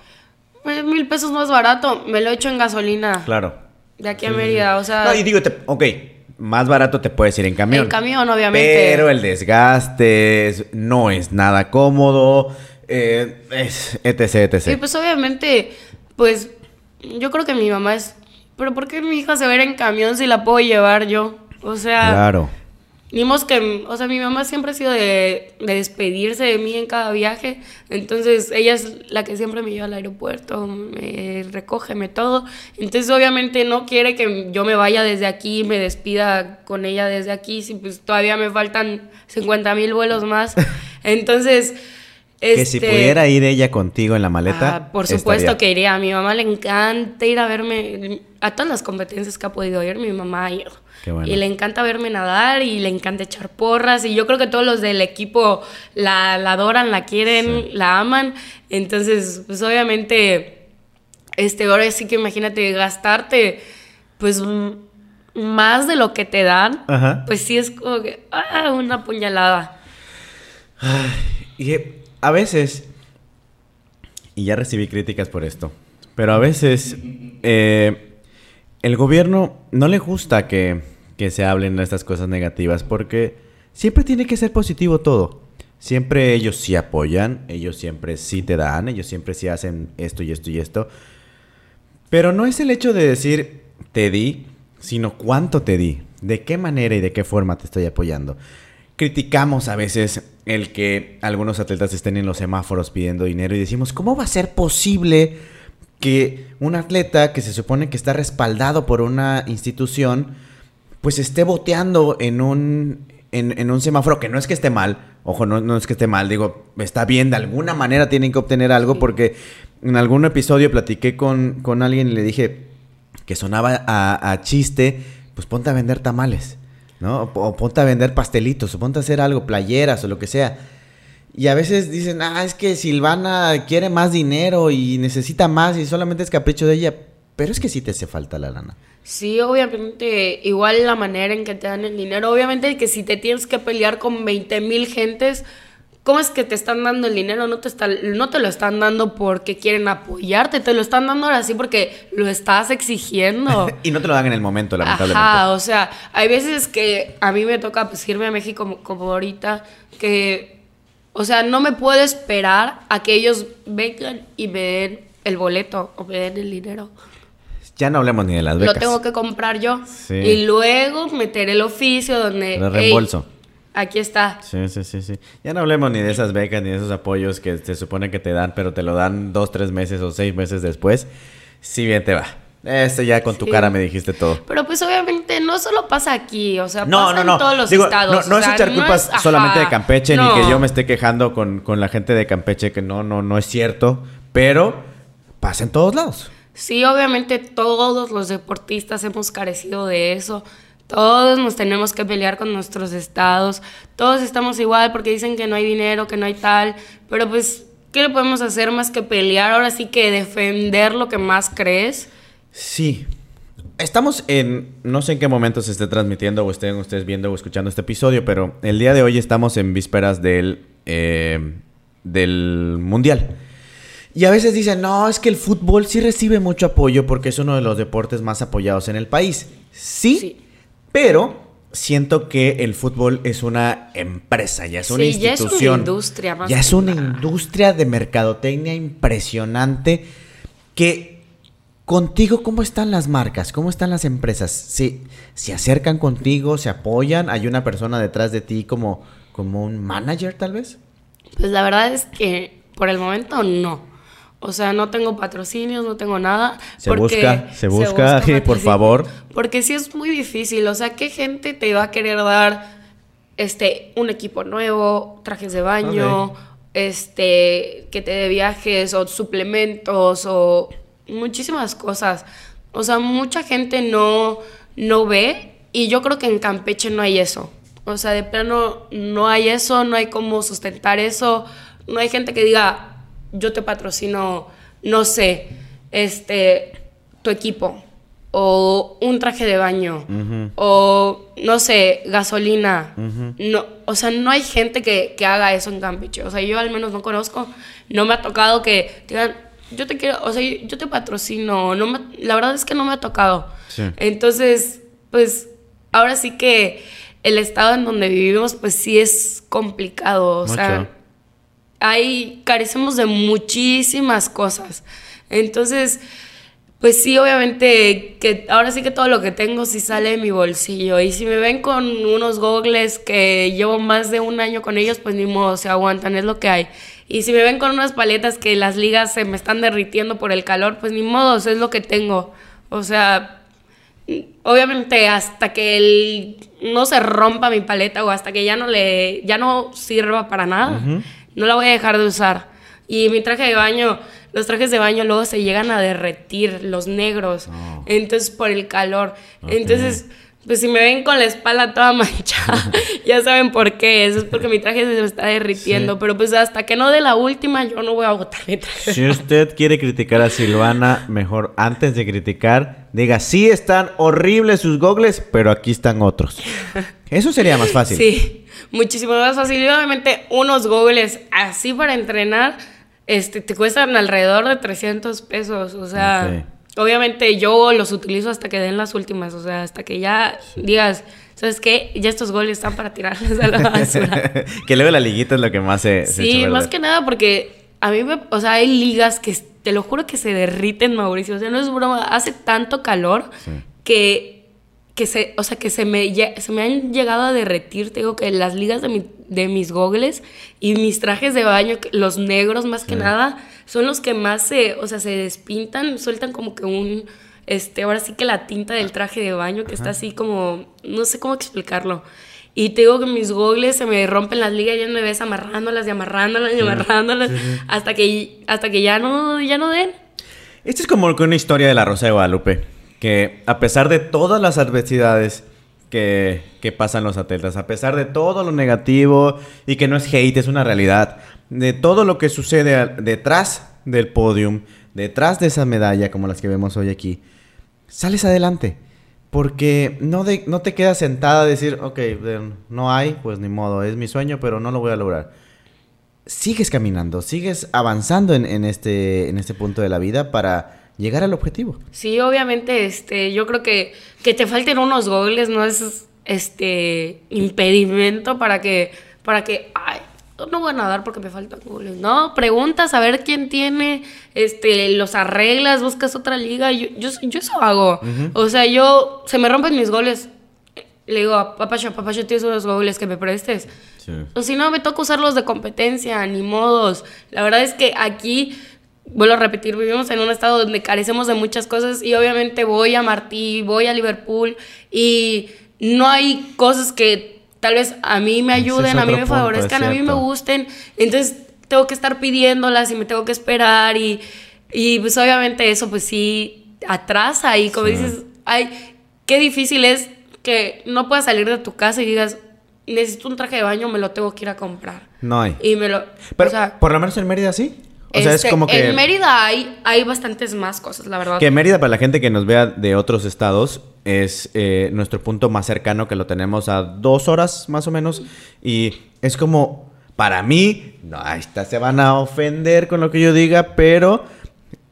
Pues, mil pesos más barato, me lo echo en gasolina. Claro. De aquí a Mérida, o sea. No, y digo, te- ok, más barato te puedes ir en camión. En camión, obviamente. Pero el desgaste es- no es nada cómodo, eh, es etc, etc. Y pues obviamente, pues yo creo que mi mamá es. Pero ¿por qué mi hija se va a ir en camión si la puedo llevar yo? O sea. Claro. Ni modo que, o sea, mi mamá siempre ha sido de, de despedirse de mí en cada viaje. Entonces, ella es la que siempre me lleva al aeropuerto, me recoge, me todo. Entonces, obviamente, no quiere que yo me vaya desde aquí me despida con ella desde aquí. Si pues todavía me faltan 50 mil vuelos más. [laughs] Entonces, Que si este, pudiera ir ella contigo en la maleta. Ah, por supuesto estaría. que iría. A mi mamá le encanta ir a verme. A todas las competencias que ha podido ir, mi mamá ha ido. Qué bueno. Y le encanta verme nadar y le encanta echar porras. Y yo creo que todos los del equipo la, la adoran, la quieren, Sí. la aman. Entonces, pues obviamente, este, ahora sí que imagínate gastarte, pues más de lo que te dan. Ajá. Pues sí es como que, ah, una puñalada. Y eh, a veces, y ya recibí críticas por esto, pero a veces eh, el gobierno no le gusta que, que se hablen de estas cosas negativas porque siempre tiene que ser positivo todo. Siempre ellos sí apoyan, ellos siempre sí te dan, ellos siempre sí hacen esto y esto y esto. Pero no es el hecho de decir te di, sino cuánto te di, de qué manera y de qué forma te estoy apoyando. Criticamos a veces el que algunos atletas estén en los semáforos pidiendo dinero y decimos, ¿cómo va a ser posible que un atleta que se supone que está respaldado por una institución, pues esté boteando en un, en, en un semáforo que no es que esté mal, ojo, no, no es que esté mal, digo, está bien, de alguna manera tienen que obtener algo porque en algún episodio platiqué con, con alguien y le dije que sonaba a, a chiste, pues ponte a vender tamales, ¿no? O, o ponte a vender pastelitos, o ponte a hacer algo, playeras o lo que sea. Y a veces dicen, ah, es que Silvana quiere más dinero y necesita más y solamente es capricho de ella. Pero es que sí te hace falta la lana. Sí, obviamente, igual la manera en que te dan el dinero. Obviamente que si te tienes que pelear con 20 mil gentes, ¿cómo es que te están dando el dinero? No te, está- no te lo están dando porque quieren apoyarte, te lo están dando ahora sí porque lo estás exigiendo. [laughs] Y no te lo dan en el momento, lamentablemente. Ajá, o sea, hay veces que a mí me toca pues irme a México como, como ahorita, que, o sea, no me puedo esperar a que ellos vengan y me den el boleto o me den el dinero. Ya no hablemos ni de las becas. Lo tengo que comprar yo. Sí. Y luego meter el oficio donde... El "Ey, reembolso. Aquí está. Sí, sí, sí, sí. Ya no hablemos ni de esas becas ni de esos apoyos que se supone que te dan, pero te lo dan dos, tres meses o seis meses después. Si bien te va. Este ya con tu Sí. cara me dijiste todo. Pero pues obviamente no solo pasa aquí, o sea, No, pasa no, no. en todos los Digo, estados. no, no o es sea, echar culpas es- solamente de Campeche, no. ni que yo me esté quejando con, con la gente de Campeche, que no, no, no es cierto. Pero pasa en todos lados. Sí, obviamente todos los deportistas hemos carecido de eso. Todos nos tenemos que pelear con nuestros estados. Todos estamos igual porque dicen que no hay dinero, que no hay tal. Pero pues, ¿qué le podemos hacer más que pelear? Ahora sí que defender lo que más crees. Sí. Estamos en, no sé en qué momento se esté transmitiendo o estén ustedes viendo o escuchando este episodio, pero el día de hoy estamos en vísperas del, eh, del Mundial. Y a veces dicen, no, es que el fútbol sí recibe mucho apoyo porque es uno de los deportes más apoyados en el país. Sí, Sí. Pero siento que el fútbol es una empresa, ya es una Sí, ya es una institución. industria más Ya es una industria de mercadotecnia impresionante que contigo, ¿cómo están las marcas? ¿Cómo están las empresas? ¿Se, se acercan contigo? ¿Se apoyan? ¿Hay una persona detrás de ti como, como un manager tal vez? Pues la verdad es que por el momento no. O sea, no tengo patrocinios, no tengo nada. Se busca, se busca, [laughs] por favor. Porque sí es muy difícil. O sea, ¿qué gente te va a querer dar este un equipo nuevo, trajes de baño, este que te dé viajes o suplementos o muchísimas cosas? O sea, mucha gente no, no ve y yo creo que en Campeche no hay eso. O sea, de plano no hay eso, no hay cómo sustentar eso. No hay gente que diga, yo te patrocino, no sé, este, tu equipo o un traje de baño o no sé, gasolina. no, o sea, no hay gente que, que haga eso en Campeche. O sea, yo al menos no conozco, no me ha tocado que digan, yo te quiero, o sea, yo te patrocino, no me- la verdad es que no me ha tocado. Sí. Entonces, pues ahora sí que el estado en donde vivimos pues sí es complicado, o sea. Hay carecemos de muchísimas cosas. Entonces, pues sí, obviamente que ahora sí que todo lo que tengo sí sale de mi bolsillo. Y si me ven con unos gogles que llevo más de un año con ellos, pues ni modo, se aguantan, es lo que hay. Y si me ven con unas paletas que las ligas se me están derritiendo por el calor, pues ni modo, es lo que tengo. O sea, obviamente hasta que no se rompa mi paleta o hasta que ya no le ya no sirva para nada, no la voy a dejar de usar. Y mi traje de baño, los trajes de baño luego se llegan a derretir, los negros, Oh. entonces por el calor. Entonces, pues si me ven con la espalda toda [laughs] manchada, ya saben por qué, eso es porque mi traje se me está derritiendo, Sí. pero pues hasta que no dé la última yo no voy a botar mi traje. Si usted quiere criticar a Silvana, mejor antes de criticar, diga, sí están horribles sus gogles, pero aquí están otros. [laughs] Eso sería más fácil. Sí, muchísimo más fácil. Y obviamente unos goggles así para entrenar, este, te cuestan alrededor de 300 pesos. O sea, obviamente yo los utilizo hasta que den las últimas. O sea, hasta que ya digas, ¿sabes qué? Ya estos goles están para tirarlos a la [laughs] basura. que luego la liguita es lo que más se... sí, más que nada porque a mí me, o sea, hay ligas que te lo juro que se derriten, Mauricio. O sea, no es broma, hace tanto calor Sí. que que se, o sea, que se me, se me han llegado a derretir, te digo que las ligas de, mi- de mis gogles y mis trajes de baño, los negros más que nada, son los que más se, o sea, se despintan, sueltan como que un, este, ahora sí que la tinta del traje de baño que está así como, no sé cómo explicarlo. Y te digo que mis gogles se me rompen las ligas ya me ves amarrándolas y amarrándolas y amarrándolas hasta que hasta que ya no ya no den. Esta es como que una historia de la Rosa de Guadalupe, que a pesar de todas las adversidades que, pasan los atletas, a pesar de todo lo negativo y que no es hate, es una realidad, de todo lo que sucede detrás del podium, detrás de esa medalla como las que vemos hoy aquí, sales adelante. Porque no, de- no te quedas sentada a decir, ok, no hay, pues ni modo, es mi sueño, pero no lo voy a lograr sigues caminando, sigues avanzando en, en este, en este punto de la vida para llegar al objetivo. Sí, obviamente, este, yo creo que que te falten unos gogles no es este impedimento para que para que ay, no voy a nadar porque me faltan gogles. No, preguntas a ver quién tiene, este, los arreglas, buscas otra liga. Yo, yo, yo eso hago. O sea, yo se me rompen mis goles. le digo, papá, yo, papá, yo tienes unos goggles que me prestes. O si no, me toca usarlos de competencia, ni modos. La verdad es que aquí, vuelvo a repetir, vivimos en un estado donde carecemos de muchas cosas y obviamente voy a Martí, voy a Liverpool y no hay cosas que tal vez a mí me ayuden, a mí me favorezcan, a mí me gusten. Entonces tengo que estar pidiéndolas y me tengo que esperar y, y pues obviamente eso pues sí atrasa y como dices, ay, qué difícil es que no puedas salir de tu casa y digas, necesito un traje de baño, me lo tengo que ir a comprar. No hay. Y me lo... Pero, o sea, por lo menos en Mérida sí. O sea, es este, como que... En Mérida hay, hay bastantes más cosas, la verdad. Que Mérida, para la gente que nos vea de otros estados, es eh, nuestro punto más cercano, que lo tenemos a dos horas más o menos. Y es como, para mí, no, está, se van a ofender con lo que yo diga, pero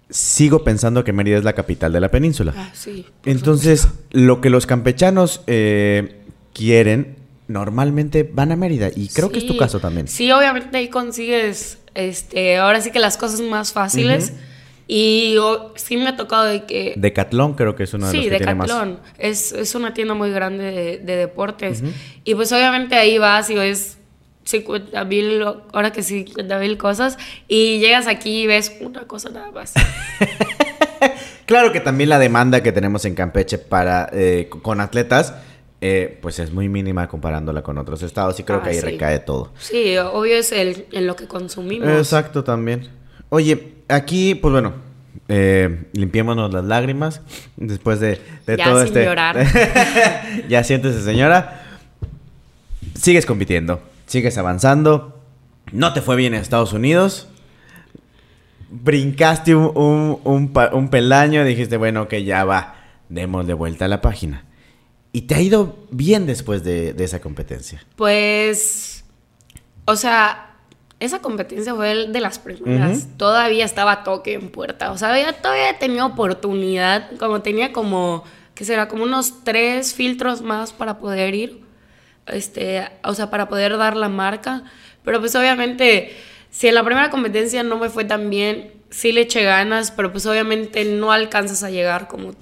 sigo pensando que Mérida es la capital de la península. Ah, sí. Entonces, lo que los campechanos eh, quieren, normalmente van a Mérida. Y creo que es tu caso también. Sí, obviamente ahí consigues, este, ahora sí que las cosas más fáciles. Y sí me ha tocado de que... Decathlon creo que es una de las que Decathlon. Tiene más... es, es una tienda muy grande de, deportes. Y pues obviamente ahí vas y ves 50 mil, ahora que 50 mil cosas, y llegas aquí y ves una cosa nada más. [laughs] claro que también la demanda que tenemos en Campeche para eh, con atletas, eh, pues es muy mínima comparándola con otros estados y creo ah, que ahí recae todo. Sí, obvio es el, en lo que consumimos. Exacto, también. Oye, aquí, pues bueno, eh, limpiémonos las lágrimas después de, de ya todo sin este. llorar. [laughs] ya siéntese, señora. Sigues compitiendo sigues avanzando, no te fue bien en Estados Unidos, brincaste un, un, peldaño, dijiste, bueno, que ya va, demos de vuelta a la página. ¿Y te ha ido bien después de, esa competencia? Pues, o sea, esa competencia fue de las primeras. Todavía estaba toque en puerta. O sea, todavía tenía oportunidad, como tenía como, ¿qué será? Como unos tres filtros más para poder ir este, o sea, para poder dar la marca. Pero pues obviamente, si en la primera competencia no me fue tan bien, sí le eché ganas, pero pues obviamente no alcanzas a llegar como,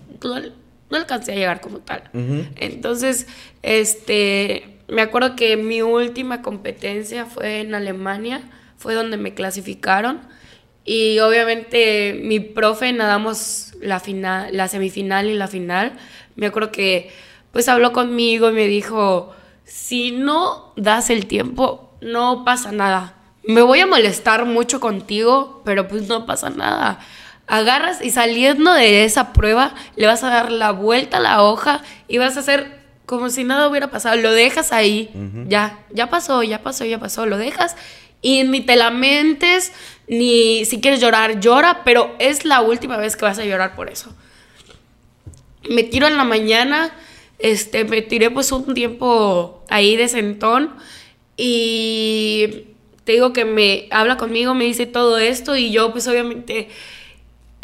no, alcancé a llegar como tal. Entonces, este, me acuerdo que mi última competencia fue en Alemania, fue donde me clasificaron. Y obviamente mi profe nadamos la final, la semifinal y la final. Me acuerdo que pues habló conmigo y me dijo, si no das el tiempo, no pasa nada. Me voy a molestar mucho contigo, pero pues no pasa nada. Agarras y saliendo de esa prueba, le vas a dar la vuelta a la hoja y vas a hacer como si nada hubiera pasado. Lo dejas ahí, ya, ya pasó, ya pasó, ya pasó. Lo dejas y ni te lamentes, ni si quieres llorar, llora, pero es la última vez que vas a llorar por eso. Me tiro en la mañana este, me tiré pues un tiempo ahí de sentón y te digo que me habla conmigo, me dice todo esto y yo pues obviamente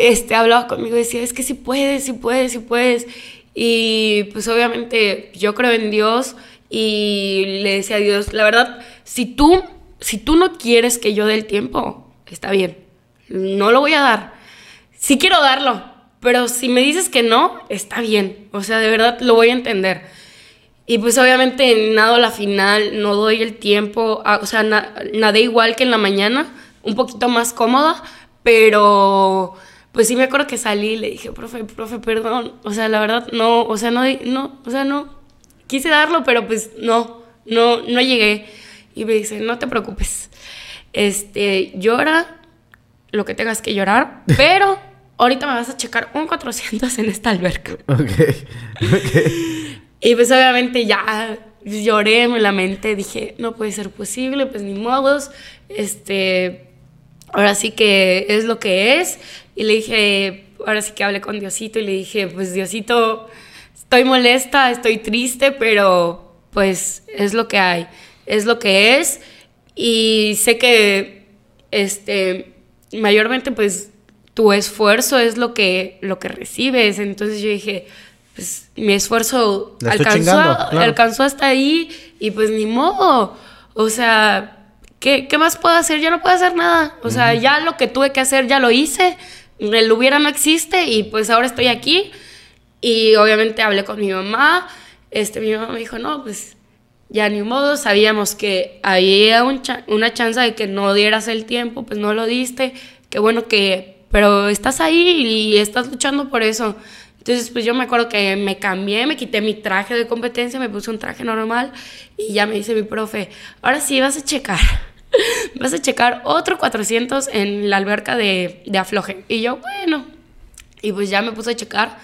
este, hablaba conmigo y decía, es que si puedes, si puedes, si puedes. Y pues obviamente yo creo en Dios y le decía a Dios, la verdad, si tú, si tú no quieres que yo dé el tiempo, está bien, no lo voy a dar. Si quiero darlo, pero si me dices que no, está bien. O sea, de verdad lo voy a entender. Y pues obviamente nado la final, no doy el tiempo, o sea, nadé igual que en la mañana, un poquito más cómoda, pero pues sí me acuerdo que salí y le dije, profe, profe, perdón, o sea, la verdad no, o sea, no, no, o sea, no, quise darlo, pero pues no, no, no llegué. Y me dice, no te preocupes, este, llora lo que tengas que llorar, [laughs] pero ahorita me vas a checar un 400 en esta alberca. [laughs] Ok, Y pues obviamente ya lloré, me lamenté, dije, no puede ser posible, pues ni modos, este, ahora sí que es lo que es. Y le dije, ahora sí que hablé con Diosito y le dije, pues Diosito, estoy molesta, estoy triste, pero pues es lo que hay, es lo que es. Y sé que, este, mayormente pues tu esfuerzo es lo que, lo que recibes. Entonces yo dije, pues mi esfuerzo alcanzó, alcanzó hasta ahí y pues ni modo. O sea, ¿qué, más puedo hacer? Ya no puedo hacer nada. O sea, ya lo que tuve que hacer ya lo hice. El hubiera no existe y pues ahora estoy aquí. Y obviamente hablé con mi mamá. este, mi mamá me dijo, no, pues ya ni modo, sabíamos que había una chance de que no dieras el tiempo, pues no lo diste, qué bueno que, pero estás ahí y estás luchando por eso. Entonces, pues yo me acuerdo que me cambié, me quité mi traje de competencia, me puse un traje normal y ya me dice mi profe, ahora sí vas a checar, [laughs] vas a checar otro 400 en la alberca de, de afloje. Y yo, bueno, y pues ya me puse a checar,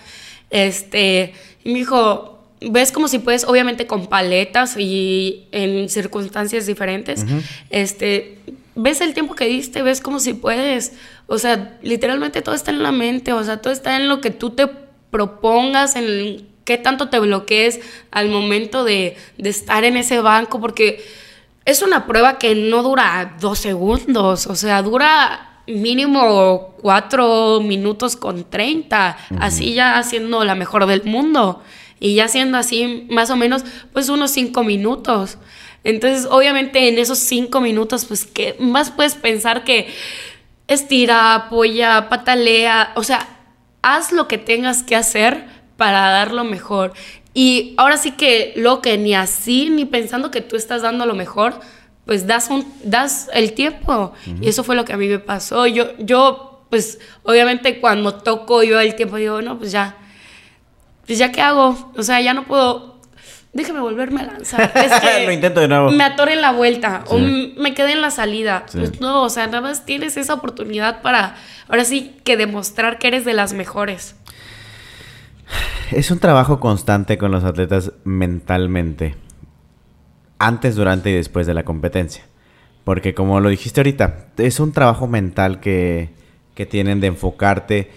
este, y me dijo, ves como si puedes, obviamente con paletas y en circunstancias diferentes, este, ves el tiempo que diste, ves como si puedes, o sea, literalmente todo está en la mente, o sea, todo está en lo que tú te propongas, en qué tanto te bloquees al momento de, de estar en ese banco, porque es una prueba que no dura dos segundos, o sea, dura mínimo cuatro minutos con treinta, así ya siendo la mejor del mundo y ya siendo así más o menos pues unos cinco minutos. Entonces obviamente en esos cinco minutos pues ¿qué más puedes pensar que estira, apoya, patalea, o sea, haz lo que tengas que hacer para dar lo mejor. Y ahora sí que lo que ni así, ni pensando que tú estás dando lo mejor, pues das, un, das el tiempo. Y eso fue lo que a mí me pasó. Yo, yo, pues obviamente cuando toco yo el tiempo, digo, no, pues ya, pues ya qué hago, o sea, ya no puedo, déjame volverme a lanzar. [laughs] Es que Lo intento de nuevo. Me atoré en la vuelta o me quedé en la salida. Pues no, o sea, nada más tienes esa oportunidad para, ahora sí, que demostrar que eres de las mejores. Es un trabajo constante con los atletas mentalmente, antes, durante y después de la competencia. Porque como lo dijiste ahorita, es un trabajo mental que, que tienen de enfocarte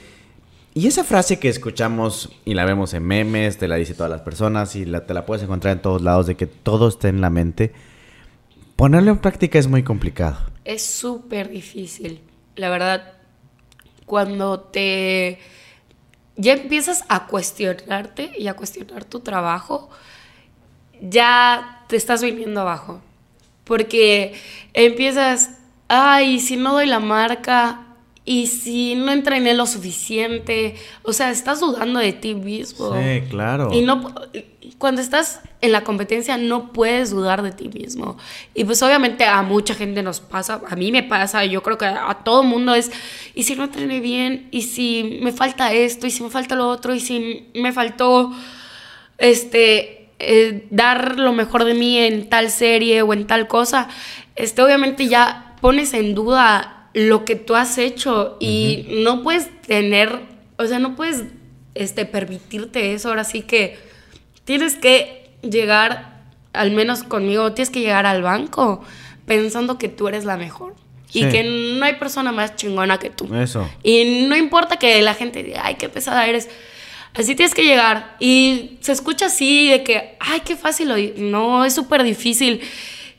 y esa frase que escuchamos y la vemos en memes, te la dice todas las personas y te la puedes encontrar en todos lados de que todo está en la mente, ponerlo en práctica es muy complicado. Es súper difícil, la verdad. Cuando te ya empiezas a cuestionarte y a cuestionar tu trabajo, ya te estás viniendo abajo. Porque empiezas, ay, si no doy la marca, y si no entrené lo suficiente, o sea, estás dudando de ti mismo. Sí, claro. Y no cuando estás en la competencia no puedes dudar de ti mismo. Y pues obviamente a mucha gente nos pasa, a mí me pasa, yo creo que a todo mundo es, y si no entrené bien, y si me falta esto, y si me falta lo otro, y si me faltó este eh, dar lo mejor de mí en tal serie o en tal cosa, este obviamente ya pones en duda lo que tú has hecho y no puedes tener, o sea, no puedes este, permitirte eso. Ahora sí que tienes que llegar, al menos conmigo, tienes que llegar al banco pensando que tú eres la mejor. Y que no hay persona más chingona que tú. Eso. Y no importa que la gente diga, ay, qué pesada eres. Así tienes que llegar. Y se escucha así de que, ay, qué fácil. No, es súper difícil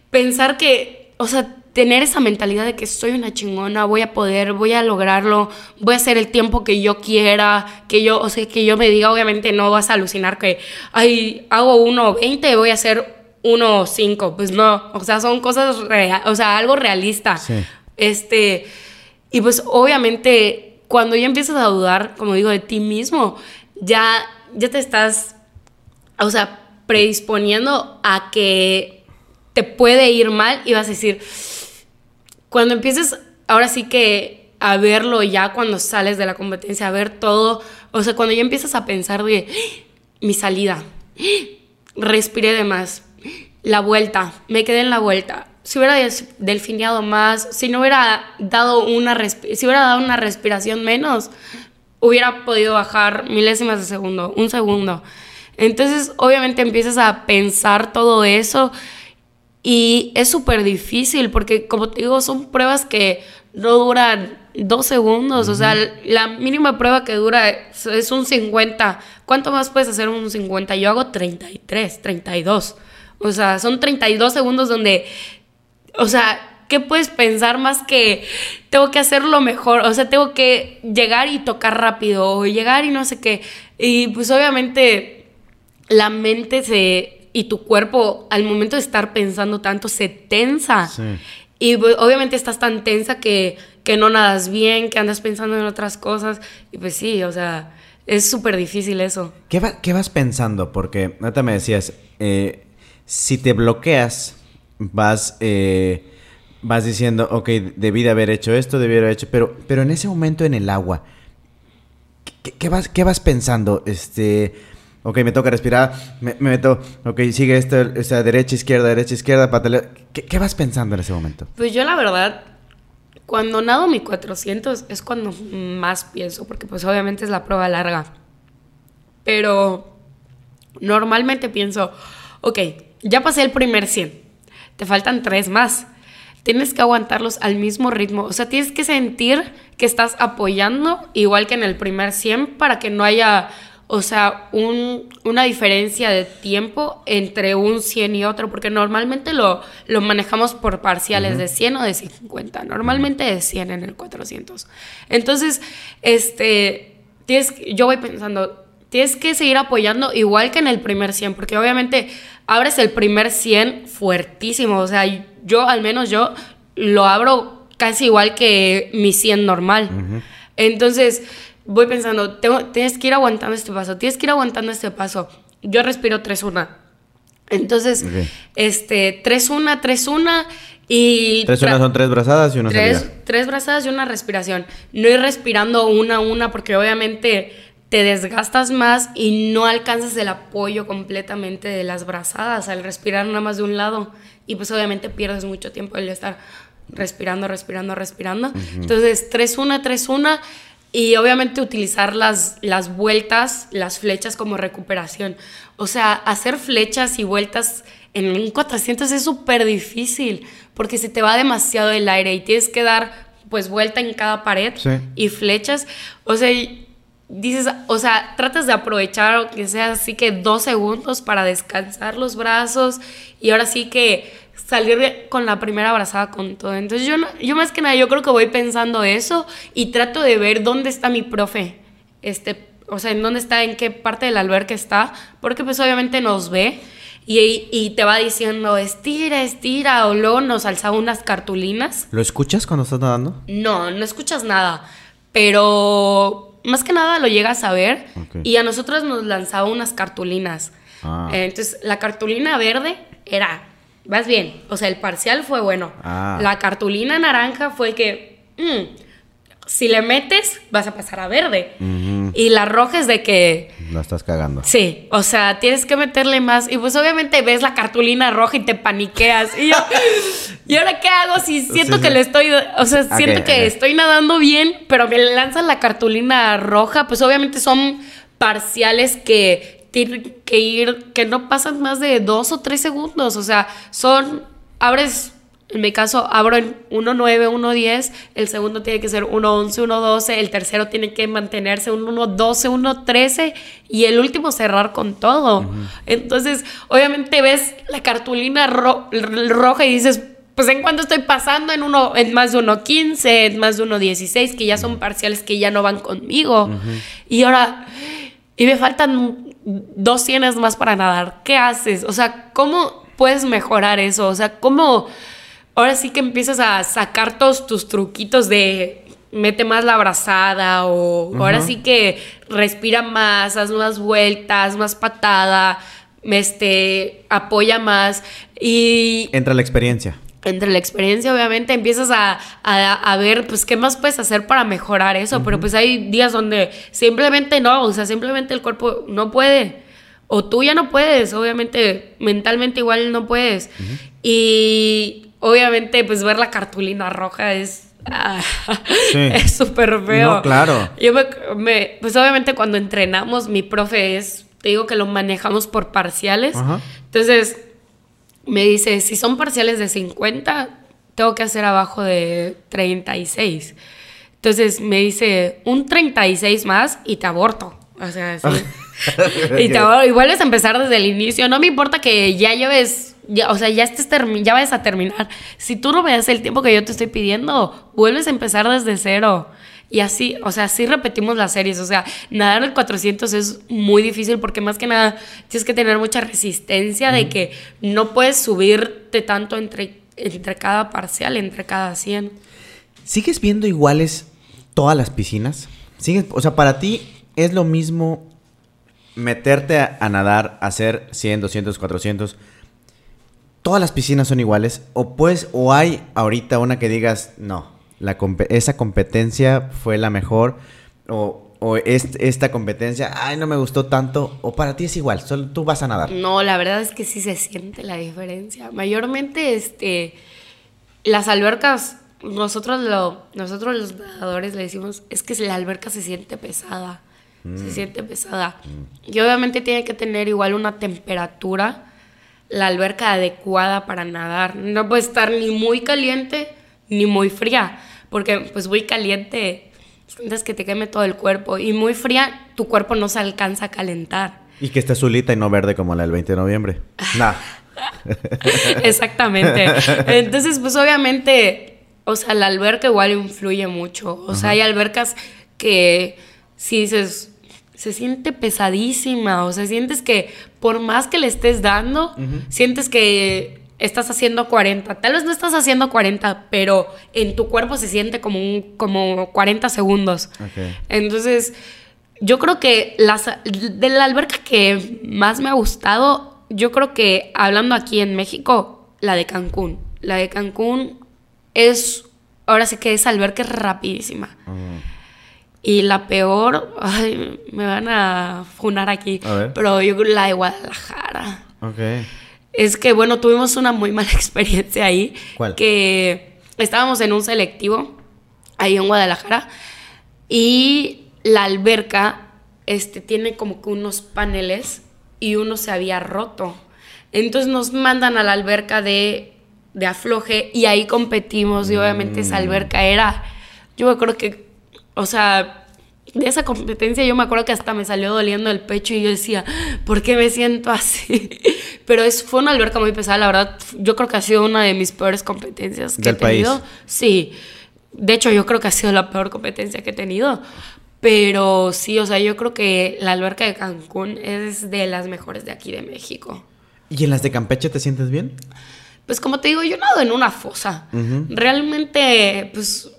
pensar que, o sea, tener esa mentalidad de que soy una chingona, voy a poder, voy a lograrlo, voy a hacer el tiempo que yo quiera, que yo, o sea, que yo me diga, obviamente no vas a alucinar que, ay, hago 1.20, voy a hacer 1.5, pues no, o sea, son cosas, real, o sea, algo realista. Este, y pues obviamente cuando ya empiezas a dudar, como digo, de ti mismo, ya, ya te estás, o sea, predisponiendo a que te puede ir mal y vas a decir, cuando empieces, ahora sí que a verlo ya cuando sales de la competencia, a ver todo, o sea, cuando ya empiezas a pensar de mi salida, respiré de más, la vuelta, me quedé en la vuelta. Si hubiera delfineado más, si no hubiera dado una, si hubiera dado una respiración menos, hubiera podido bajar milésimas de segundo, un segundo. Entonces, obviamente empiezas a pensar todo eso y es súper difícil porque, como te digo, son pruebas que no duran dos segundos. O sea, la mínima prueba que dura es un 50. ¿Cuánto más puedes hacer un 50? Yo hago 33, 32. O sea, son 32 segundos donde, o sea, ¿qué puedes pensar más que tengo que hacerlo mejor? O sea, tengo que llegar y tocar rápido o llegar y no sé qué. Y pues obviamente la mente se y tu cuerpo al momento de estar pensando tanto se tensa. Y pues, obviamente estás tan tensa que, que no nadas bien, que andas pensando en otras cosas. Y pues sí, o sea, Es súper difícil eso. ¿Qué, ¿Qué, vas pensando? Porque ahorita me decías, eh, si te bloqueas, vas, eh, vas diciendo, ok, debí de haber hecho esto, debí de haber hecho, pero, pero en ese momento en el agua, ¿qué, vas, qué vas pensando? Este, ok, me toca respirar, me, meto, ok, sigue esta, derecha, izquierda, derecha, izquierda, pataleo. ¿Qué, ¿Qué vas pensando en ese momento? Pues yo la verdad cuando nado mi 400 es cuando más pienso, porque pues obviamente es la prueba larga. Pero normalmente pienso, ok, ya pasé el primer 100, te faltan tres más. Tienes que aguantarlos al mismo ritmo, o sea, tienes que sentir que estás apoyando igual que en el primer 100 para que no haya o sea, una diferencia de tiempo entre un 100 y otro, porque normalmente lo, lo manejamos por parciales de 100 o de 50, normalmente de 100 en el 400. Entonces, este, tienes, yo voy pensando, tienes que seguir apoyando igual que en el primer 100, porque obviamente abres el primer 100 fuertísimo, o sea, yo al menos yo lo abro casi igual que mi 100 normal. Entonces, voy pensando, tengo, tienes que ir aguantando este paso, tienes que ir aguantando este paso. Yo respiro 3-1. Entonces, este, 3-1, 3-1 y... 3-1 son tres brazadas y una tres, Tres brazadas y una respiración. No ir respirando una a una porque obviamente te desgastas más y no alcanzas el apoyo completamente de las brazadas al respirar nada más de un lado. Y pues obviamente pierdes mucho tiempo al estar respirando, respirando, respirando. Entonces, 3-1, 3-1 y obviamente utilizar las, las vueltas, las flechas como recuperación. O sea, hacer flechas y vueltas en un 400 es súper difícil porque se te va demasiado el aire y tienes que dar pues vuelta en cada pared y flechas. O sea, dices, o sea, tratas de aprovechar que sea así que dos segundos para descansar los brazos y ahora sí que salir con la primera abrazada con todo. Entonces yo, yo más que nada, yo creo que voy pensando eso y trato de ver dónde está mi profe, este, o sea, en dónde está, en qué parte del albergue está, porque pues obviamente nos ve y, y te va diciendo, estira, estira, o luego nos alzaba unas cartulinas. ¿Lo escuchas cuando estás nadando? No, no escuchas nada, pero más que nada lo llegas a ver y a nosotros nos lanzaba unas cartulinas. Ah. Entonces, la cartulina verde era vas bien. O sea, el parcial fue bueno. Ah. La cartulina naranja fue que, mm, si le metes, vas a pasar a verde. Y la roja es de que... La estás cagando. Sí, o sea, tienes que meterle más. Y pues obviamente ves la cartulina roja y te paniqueas. Y yo, [laughs] ¿y ahora qué hago si siento que le estoy... O sea, siento que estoy nadando bien, pero me lanzan la cartulina roja? Pues obviamente son parciales que tiene que ir, que no pasan más de dos o tres segundos. O sea, son, abres, en mi caso, abro en 1.9, 1.10, el segundo tiene que ser 1.11, 1.12, el tercero tiene que mantenerse un 1.12, 1.13 y el último cerrar con todo. Entonces, obviamente ves la cartulina roja y dices, pues en cuanto estoy pasando en uno en más de 1.15, en más de 1.16, que ya son parciales que ya no van conmigo. Y ahora y me faltan dos cienes más para nadar. ¿Qué haces? O sea, ¿cómo puedes mejorar eso? O sea, ¿cómo ahora sí que empiezas a sacar todos tus truquitos de mete más la abrazada o ahora sí que respira más, haz más vueltas, más patada, este, apoya más y... Entra la experiencia entre la experiencia, obviamente, empiezas a, a, ver, pues, qué más puedes hacer para mejorar eso. Pero pues hay días donde simplemente no, o sea, simplemente el cuerpo no puede. O tú ya no puedes, obviamente, mentalmente igual no puedes. Y obviamente, pues, ver la cartulina roja es... Ah, [laughs] es súper feo. No, claro. Yo me, pues obviamente cuando entrenamos, mi profe es, te digo que lo manejamos por parciales. Entonces, me dice, si son parciales de 50, tengo que hacer abajo de 36. Entonces me dice, un 36 más y te aborto. O sea, sí. [laughs] y, te aborto. y vuelves a empezar desde el inicio. No me importa que ya lleves, ya, o sea, ya, estés ya vayas a terminar. Si tú no me das el tiempo que yo te estoy pidiendo, vuelves a empezar desde cero. Y así, o sea, así repetimos las series. O sea, nadar el 400 es muy difícil porque más que nada tienes que tener mucha resistencia de que no puedes subirte tanto entre, entre cada parcial, entre cada 100. ¿Sigues viendo iguales todas las piscinas? ¿Sigues, o sea, para ti, es lo mismo meterte a, nadar, hacer 100, 200, 400. Todas las piscinas son iguales. O pues, o hay ahorita una que digas, no, la esa competencia fue la mejor. O, o esta competencia, ay, no me gustó tanto. O para ti es igual, solo tú vas a nadar. No, la verdad es que sí se siente la diferencia. Mayormente, este, las albercas nosotros, lo, nosotros los nadadores le decimos, es que la alberca se siente pesada, se mm. siente pesada. Y obviamente tiene que tener igual una temperatura, la alberca adecuada para nadar. No puede estar ni muy caliente ni muy fría, porque pues muy caliente sientes que te queme todo el cuerpo y muy fría tu cuerpo no se alcanza a calentar. Y que esté azulita y no verde como la del 20 de noviembre. [laughs] Nah. Exactamente. [laughs] Entonces, pues obviamente o sea, la alberca igual influye mucho. O sea, hay albercas que si dices, se siente pesadísima, o sea, sientes que por más que le estés dando, sientes que estás haciendo 40. Tal vez no estás haciendo 40, pero en tu cuerpo se siente como, un, como 40 segundos. Entonces, yo creo que las, de la alberca que más me ha gustado, yo creo que hablando aquí en México, la de Cancún. La de Cancún es, ahora sí que es alberca es rapidísima. Y la peor, ay, me van a funar aquí, pero yo la de Guadalajara. Es que, bueno, tuvimos una muy mala [laughs] experiencia ahí. ¿Cuál? Que estábamos en un selectivo ahí en Guadalajara y la alberca este, tiene como que unos paneles y uno se había roto. Entonces nos mandan a la alberca de de afloje y ahí competimos y obviamente esa mm. alberca era, yo me acuerdo que, o sea, de esa competencia yo me acuerdo que hasta me salió doliendo el pecho y yo decía, ¿por qué me siento así? [laughs] Pero es, fue una alberca muy pesada, la verdad, yo creo que ha sido una de mis peores competencias que he tenido. Sí, de hecho yo creo que ha sido la peor competencia que he tenido. Pero sí, o sea, yo creo que la alberca de Cancún es de las mejores de aquí de México. ¿Y en las de Campeche te sientes bien? pues como te digo, yo nado en una fosa. Realmente, pues...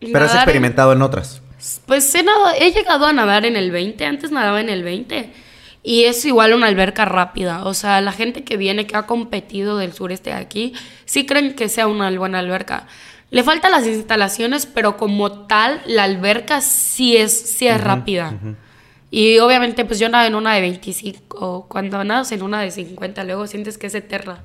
Pero has experimentado en, otras. Pues he, he llegado a nadar en el 20, antes nadaba en el 20. Y es igual una alberca rápida. O sea, la gente que viene, que ha competido del sureste de aquí, sí creen que sea una buena alberca. Le faltan las instalaciones, pero como tal, la alberca sí es, sí es rápida. Y obviamente, pues yo nado en una de 25. Cuando nadas en una de 50, luego sientes que es eterna.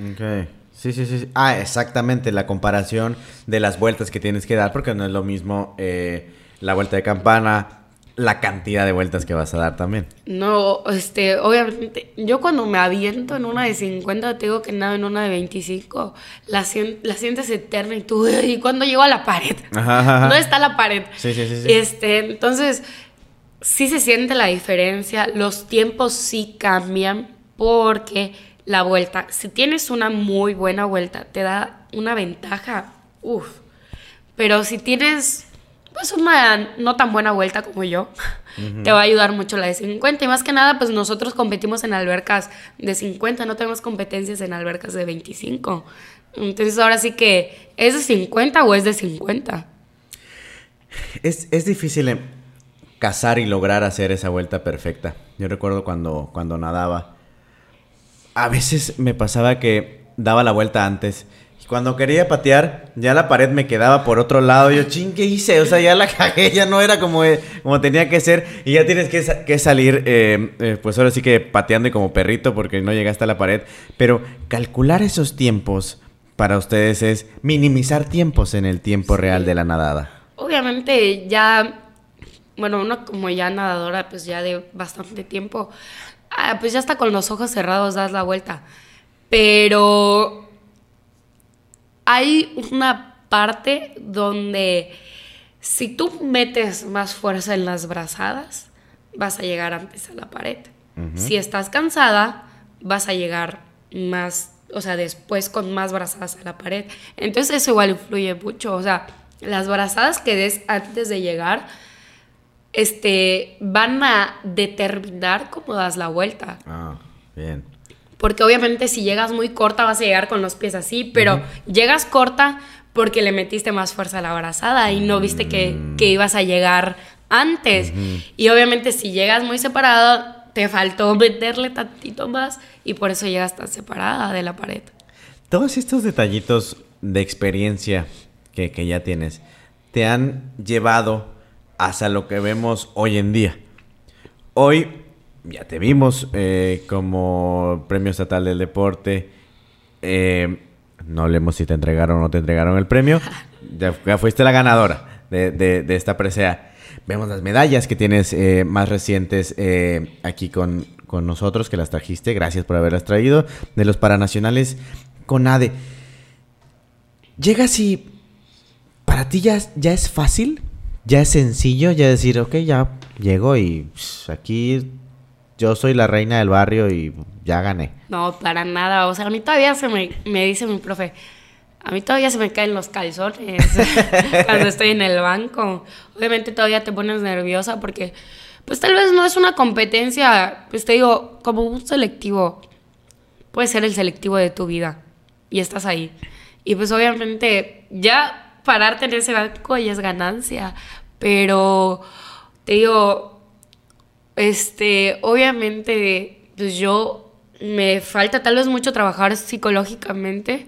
Ok. Sí, sí, sí. Ah, exactamente, la comparación de las vueltas que tienes que dar, porque no es lo mismo eh, la vuelta de campana, la cantidad de vueltas que vas a dar también. No, este, obviamente, yo cuando me aviento en una de 50, te digo que nada en una de 25, la, la sientes eterna y tú, [laughs] ¿y cuando llego a la pared? No está la pared? Sí, sí, sí, sí. Este, entonces, sí se siente la diferencia, los tiempos sí cambian porque la vuelta. Si tienes una muy buena vuelta, te da una ventaja. Uf. Pero si tienes pues una no tan buena vuelta como yo, [laughs] te va a ayudar mucho la de 50. Y más que nada, pues nosotros competimos en albercas de 50, no tenemos competencias en albercas de 25. Entonces ahora sí que, ¿es de 50 o es de 50? Es, es difícil em, cazar y lograr hacer esa vuelta perfecta. Yo recuerdo cuando, cuando nadaba a veces me pasaba que daba la vuelta antes. Cuando quería patear, ya la pared me quedaba por otro lado. Yo, ching, ¿qué hice? O sea, ya la [laughs] cagué, ya no era como, eh, como tenía que ser. Y ya tienes que, salir, eh, eh, pues ahora sí que pateando y como perrito porque no llegaste a la pared. Pero calcular esos tiempos para ustedes es minimizar tiempos en el tiempo real de la nadada. Obviamente ya bueno, uno como ya nadadora, pues ya de bastante tiempo, ah, pues ya está con los ojos cerrados das la vuelta. Pero hay una parte donde si tú metes más fuerza en las brazadas, vas a llegar antes a la pared. Si estás cansada, vas a llegar más, o sea, después con más brazadas a la pared. Entonces eso igual influye mucho. O sea, las brazadas que des antes de llegar este, van a determinar cómo das la vuelta. Ah, bien. Porque obviamente si llegas muy corta vas a llegar con los pies así, pero llegas corta porque le metiste más fuerza a la abrazada y no viste que, mm. ibas a llegar antes. Y obviamente si llegas muy separada, te faltó meterle tantito más y por eso llegas tan separada de la pared. Todos estos detallitos de experiencia que, que ya tienes te han llevado hasta lo que vemos hoy en día. Hoy ya te vimos eh, como Premio Estatal del Deporte. Eh, no hablemos si te entregaron o no te entregaron el premio. [laughs] Ya, fuiste la ganadora de, esta presea. Vemos las medallas que tienes eh, más recientes aquí con, con, nosotros, que las trajiste. Gracias por haberlas traído. De los paranacionales con ADE. Llegas y para ti ya, ya es fácil, ya es sencillo, ya decir, ok, ya llego y pues, aquí yo soy la reina del barrio y ya gané. No, para nada. O sea, a mí todavía se me, me dice mi profe, a mí todavía se me caen los calzones [laughs] cuando estoy en el banco. Obviamente todavía te pones nerviosa porque, pues tal vez no es una competencia, pues te digo, como un selectivo. Puede ser el selectivo de tu vida y estás ahí. Y pues obviamente ya pararte en ese banco ya es ganancia. Pero te digo, este, obviamente, pues yo me falta tal vez mucho trabajar psicológicamente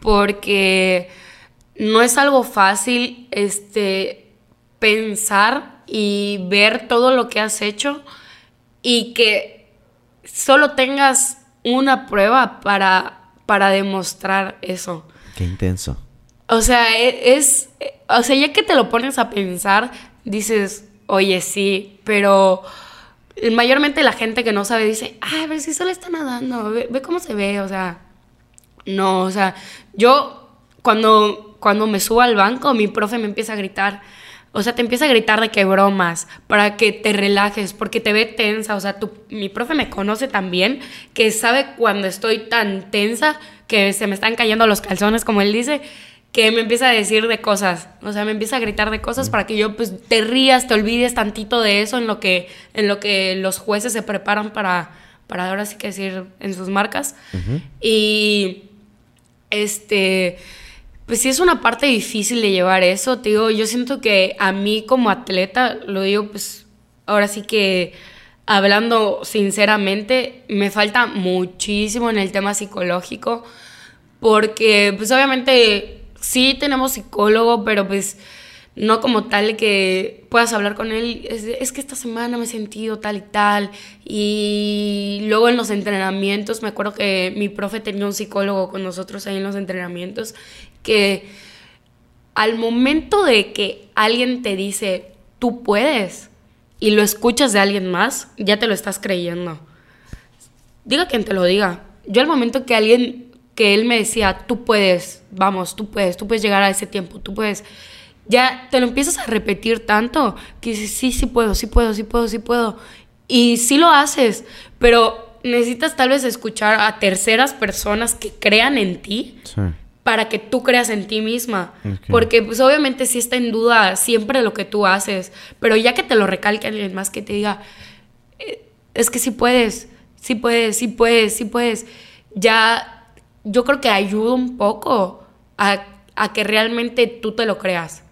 porque no es algo fácil este pensar y ver todo lo que has hecho y que solo tengas una prueba para, para demostrar eso. Qué intenso. O sea, e, es, o sea, ya que te lo pones a pensar, dices, oye, sí, pero mayormente la gente que no sabe dice, ay, ver si solo está nadando, ve, cómo se ve, o sea, no, o sea, yo cuando, cuando me subo al banco, mi profe me empieza a gritar, o sea, te empieza a gritar de que bromas, para que te relajes, porque te ve tensa, o sea, tu, mi profe me conoce también, que sabe cuando estoy tan tensa que se me están cayendo los calzones, como él dice, que me empieza a decir de cosas, o sea, me empieza a gritar de cosas para que yo pues te rías, te olvides tantito de eso en lo que, en lo que los jueces se preparan para, para ahora sí que decir en sus marcas. Y este, pues sí es una parte difícil de llevar eso, te digo, yo siento que a mí como atleta, lo digo pues ahora sí que hablando sinceramente, me falta muchísimo en el tema psicológico, porque pues obviamente sí tenemos psicólogo, pero pues no como tal que puedas hablar con él. Es, que esta semana me he sentido tal y tal. Y luego en los entrenamientos, me acuerdo que mi profe tenía un psicólogo con nosotros ahí en los entrenamientos, que al momento de que alguien te dice, tú puedes, y lo escuchas de alguien más, ya te lo estás creyendo. Diga quien te lo diga. Yo al momento que alguien que él me decía, tú puedes, vamos, tú puedes, tú puedes llegar a ese tiempo, tú puedes, ya te lo empiezas a repetir tanto que dices, sí, sí puedo, sí puedo, sí puedo, sí puedo. Y sí lo haces, pero necesitas tal vez escuchar a terceras personas que crean en ti. para que tú creas en ti misma. Porque pues obviamente sí está en duda siempre lo que tú haces, pero ya que te lo recalque alguien más que te diga, eh, es que sí puedes, sí puedes, sí puedes, sí puedes, ya yo creo que ayuda un poco a, que realmente tú te lo creas.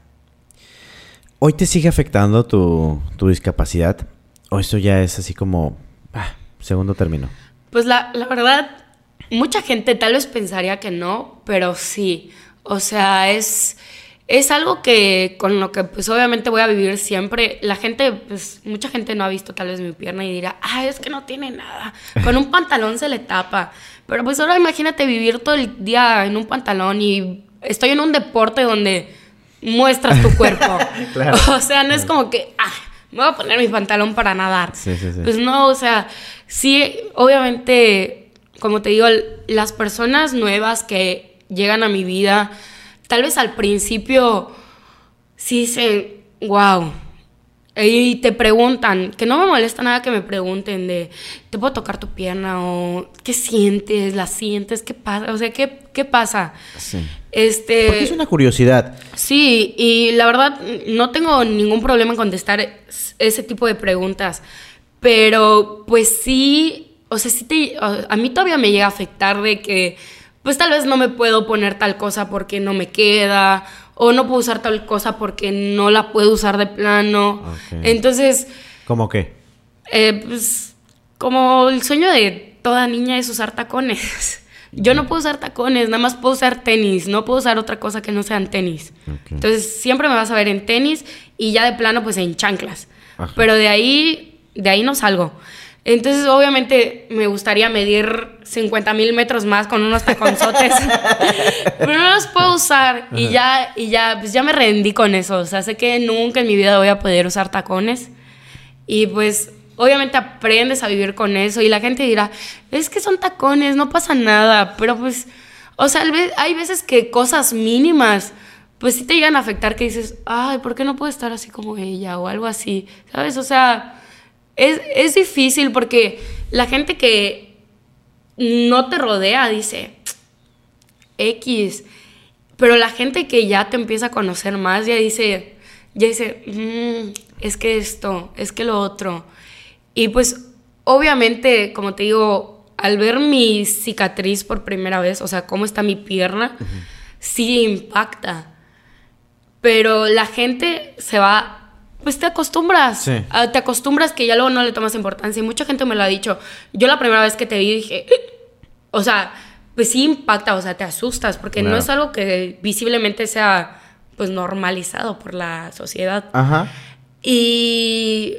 ¿Hoy te sigue afectando tu, discapacidad? ¿O eso ya es así como ah, segundo término? Pues la, la, verdad, mucha gente tal vez pensaría que no, pero sí. O sea, es, es algo que con lo que pues obviamente voy a vivir siempre. La gente, pues mucha gente no ha visto tal vez mi pierna y dirá, ah, es que no tiene nada. [laughs] Con un pantalón se le tapa. Pero pues ahora imagínate vivir todo el día en un pantalón y estoy en un deporte donde muestras tu cuerpo. [laughs] [laughs] O sea, no es como que, ah, me voy a poner mi pantalón para nadar. Sí, sí, sí. Pues no, o sea, sí, obviamente, como te digo, las personas nuevas que llegan a mi vida, tal vez al principio sí dicen, wow y te preguntan, que no me molesta nada que me pregunten de, ¿te puedo tocar tu pierna? O, ¿qué sientes? ¿La sientes? ¿Qué pasa? O sea, ¿qué, qué pasa? Sí. Este, Porque es una curiosidad. Sí, y la verdad no tengo ningún problema en contestar ese tipo de preguntas. Pero pues sí, o sea, sí te, a mí todavía me llega a afectar de que, pues tal vez no me puedo poner tal cosa porque no me queda o no puedo usar tal cosa porque no la puedo usar de plano. Entonces, ¿Cómo qué? eh, pues, como el sueño de toda niña es usar tacones. [laughs] Yo no puedo usar tacones, nada más puedo usar tenis, no puedo usar otra cosa que no sean tenis. Entonces siempre me vas a ver en tenis y ya de plano pues en chanclas. Ajá. Pero de ahí, de ahí no salgo. Entonces obviamente me gustaría medir 50 mil metros más con unos taconzotes. [laughs] Pero no los puedo usar y ya, y ya, pues ya me rendí con eso. O sea, sé que nunca en mi vida voy a poder usar tacones. Y pues obviamente aprendes a vivir con eso y la gente dirá, es que son tacones, no pasa nada, pero pues, o sea, hay veces que cosas mínimas, pues sí te llegan a afectar que dices, ay, ¿por qué no puedo estar así como ella o algo así? ¿Sabes? O sea, es, es difícil porque la gente que no te rodea dice, X. Pero la gente que ya te empieza a conocer más ya dice, ya dice, "Mm, es que esto, es que lo otro. Y pues obviamente, como te digo, al ver mi cicatriz por primera vez, o sea, cómo está mi pierna, sí impacta. Pero la gente se va, pues te acostumbras. Sí. Ah, te acostumbras que ya luego no le tomas importancia. Y mucha gente me lo ha dicho. Yo la primera vez que te vi dije, [gasps] o sea, pues sí impacta, o sea, te asustas, porque no es algo que visiblemente sea pues normalizado por la sociedad. Ajá. Y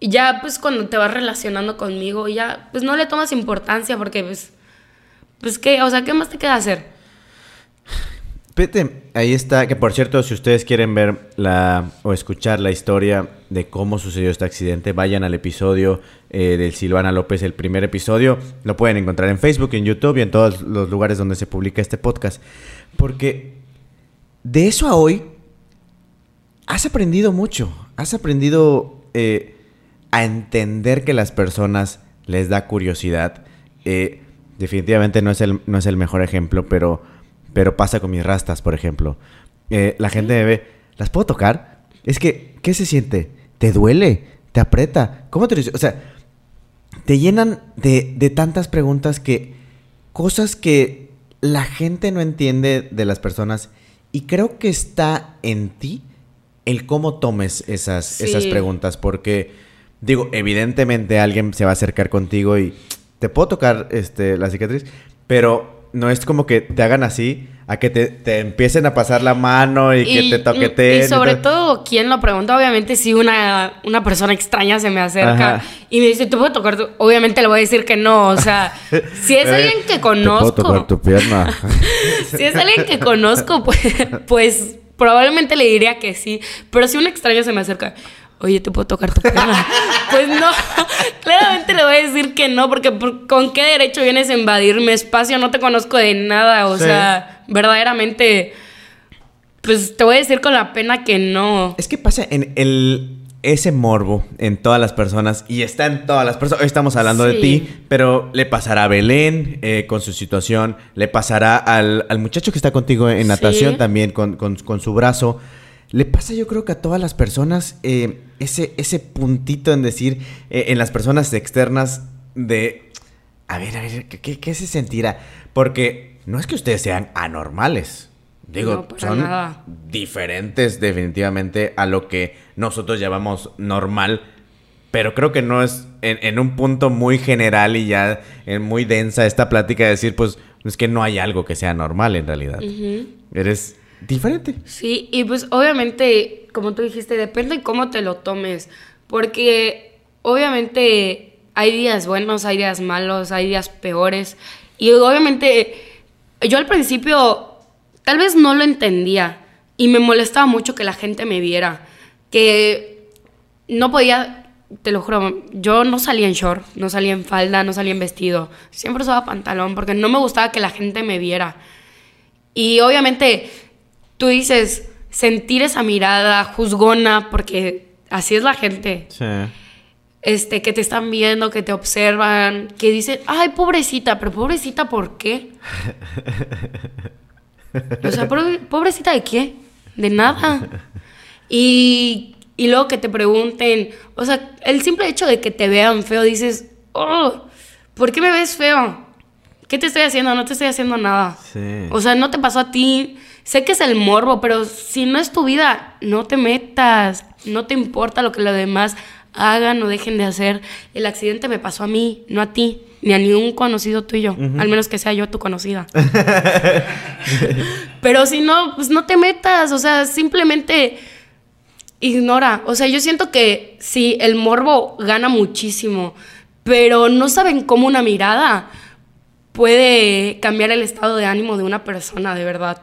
ya pues cuando te vas relacionando conmigo, ya pues no le tomas importancia porque pues, pues qué, o sea, ¿qué más te queda hacer? Ahí está, que por cierto, si ustedes quieren ver la o escuchar la historia de cómo sucedió este accidente, vayan al episodio eh, del Silvana López, el primer episodio. Lo pueden encontrar en Facebook, en YouTube y en todos los lugares donde se publica este podcast. Porque de eso a hoy has aprendido mucho. Has aprendido eh, a entender que las personas les da curiosidad. Eh, definitivamente no es, el, no es el mejor ejemplo, pero, pero pasa con mis rastas, por ejemplo. Eh, la gente me ve, ¿las puedo tocar? Es que, ¿qué se siente? ¿Te duele? ¿Te aprieta? ¿Cómo te lo? O sea, te llenan de, de tantas preguntas que cosas que la gente no entiende de las personas y creo que está en ti el cómo tomes esas, Sí. esas preguntas porque digo evidentemente alguien se va a acercar contigo y te puedo tocar este la cicatriz pero no es como que te hagan así a que te, te empiecen a pasar la mano y, que te toqueteen Y sobre todo, ¿quién lo pregunta? Obviamente, si una, una persona extraña se me acerca Ajá. y me dice, ¿te puedo tocar? tu-?" Obviamente le voy a decir que no. O sea, [laughs] si es Eh, alguien que ¿Te puedo conozco, tocar tu pierna? [laughs] si es alguien que conozco, [laughs] pues, pues probablemente le diría que sí. Pero si un extraño se me acerca, oye, ¿te puedo tocar tu pierna? [laughs] pues no, [laughs] claramente le voy a decir que no, porque por- ¿con qué derecho vienes a invadir mi espacio? No te conozco de nada, o Sí. sea, verdaderamente, pues te voy a decir con la pena que no. Es que pasa en el ese morbo en todas las personas y está en todas las personas. Hoy estamos hablando de ti, pero le pasará a Belén eh, con su situación, le pasará al, al muchacho que está contigo en Sí. natación también con, con- con su brazo. Le pasa yo creo que a todas las personas eh, ese, ese puntito en decir, eh, en las personas externas de, a ver, a ver, ¿qué, se sentirá? Porque no es que ustedes sean anormales. Digo, No, son nada. diferentes definitivamente a lo que nosotros llamamos normal, pero creo que no es en, en un punto muy general y ya en muy densa esta plática de decir, pues es que no hay algo que sea normal en realidad. Eres diferente. Sí, y pues obviamente, como tú dijiste, depende de cómo te lo tomes, porque obviamente hay días buenos, hay días malos, hay días peores, y obviamente yo al principio tal vez no lo entendía y me molestaba mucho que la gente me viera, que no podía, te lo juro, yo no salía en short, no salía en falda, no salía en vestido, siempre usaba pantalón porque no me gustaba que la gente me viera. Y obviamente tú dices, sentir esa mirada juzgona, porque así es la gente, Sí. este, que te están viendo, que te observan, que dicen, ay, pobrecita, pero pobrecita, ¿por qué? O sea, "Pobre- pobrecita de qué? De nada. Y, y luego que te pregunten, o sea, el simple hecho de que te vean feo, dices, oh, ¿por qué me ves feo? ¿Qué te estoy haciendo? No te estoy haciendo nada. Sí. O sea, no te pasó a ti. Sé que es el morbo, pero si no es tu vida, no te metas, no te importa lo que los demás hagan o dejen de hacer. El accidente me pasó a mí, no a ti, ni a ningún conocido tuyo, al menos que sea yo tu conocida. [laughs] pero si no, pues no te metas, o sea, simplemente ignora. O sea, yo siento que sí, el morbo gana muchísimo, pero no saben cómo una mirada puede cambiar el estado de ánimo de una persona, de verdad.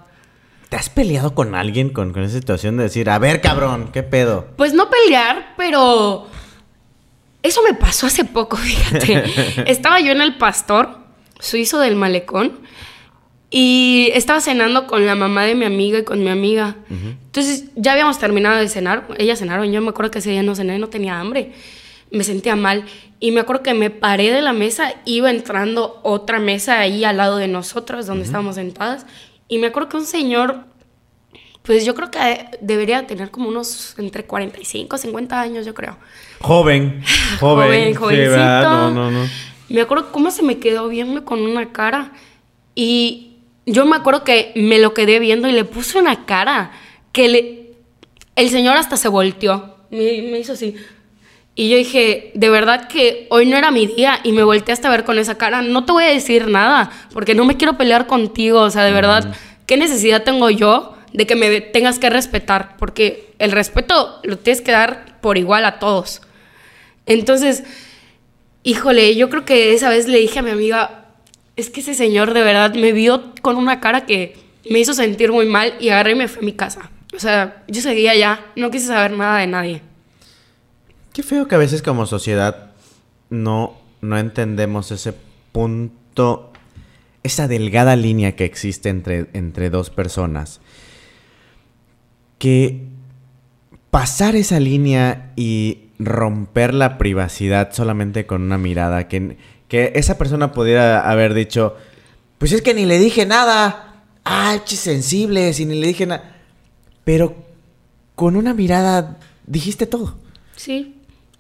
¿Te has peleado con alguien con, con esa situación de decir, a ver, cabrón, qué pedo? Pues no pelear, pero eso me pasó hace poco, [laughs] fíjate. estaba yo en el pastor suizo del malecón y estaba cenando con la mamá de mi amiga y con mi amiga. Entonces ya habíamos terminado de cenar. Ellas cenaron. Yo me acuerdo que ese día no cené, no tenía hambre. Me sentía mal. Y me acuerdo que me paré de la mesa. Iba entrando otra mesa ahí al lado de nosotros, donde estábamos sentadas. Y me acuerdo que un señor, pues yo creo que debería tener como unos entre 45, 50 años, yo creo. Joven. [laughs] Joven. joven jovencito. no, no, no. Me acuerdo cómo se me quedó viendo con una cara. Y yo me acuerdo que me lo quedé viendo y le puse una cara que le, el señor hasta se volteó. Me, me, hizo así. Y yo dije, de verdad que hoy no era mi día y me volteé hasta ver con esa cara. No te voy a decir nada porque no me quiero pelear contigo. O sea, de verdad, ¿qué necesidad tengo yo de que me tengas que respetar? Porque el respeto lo tienes que dar por igual a todos. Entonces, híjole, yo creo que esa vez le dije a mi amiga, es que ese señor de verdad me vio con una cara que me hizo sentir muy mal y agarré y me fui a mi casa. O sea, yo seguía ya, no quise saber nada de nadie. Qué feo que a veces como sociedad no, no entendemos ese punto, esa delgada línea que existe entre, entre dos personas. Que pasar esa línea y romper la privacidad solamente con una mirada, que que esa persona pudiera haber dicho, pues es que ni le dije nada, ah, sensible, si ni le dije nada. Pero con una mirada dijiste todo. Sí,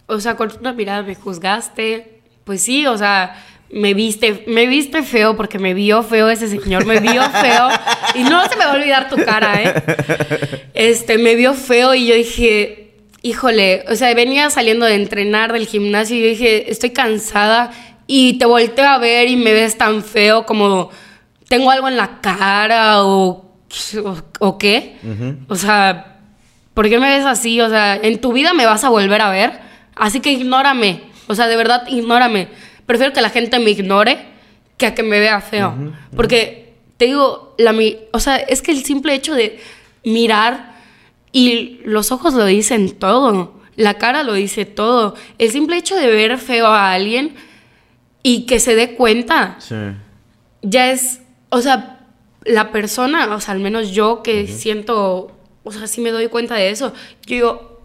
o sea, con una mirada me juzgaste, pues sí, o sea, me viste, me viste feo porque me vio feo ese señor, me vio feo y no se me va a olvidar tu cara, ¿eh? Este, me vio feo y yo dije, híjole, o sea, venía saliendo de entrenar del gimnasio y yo dije, estoy cansada y te volteo a ver y me ves tan feo como tengo algo en la cara o, o, qué. O sea, ¿por qué me ves así? O sea, en tu vida me vas a volver a ver, así que ignórame. O sea, de verdad, ignórame. Prefiero que la gente me ignore que a que me vea feo. Porque te digo, la, o sea, es que el simple hecho de mirar y los ojos lo dicen todo, la cara lo dice todo. El simple hecho de ver feo a alguien y que se dé cuenta. Sí. Ya es, o sea, la persona, o sea, al menos yo que siento, o sea, sí me doy cuenta de eso, yo digo,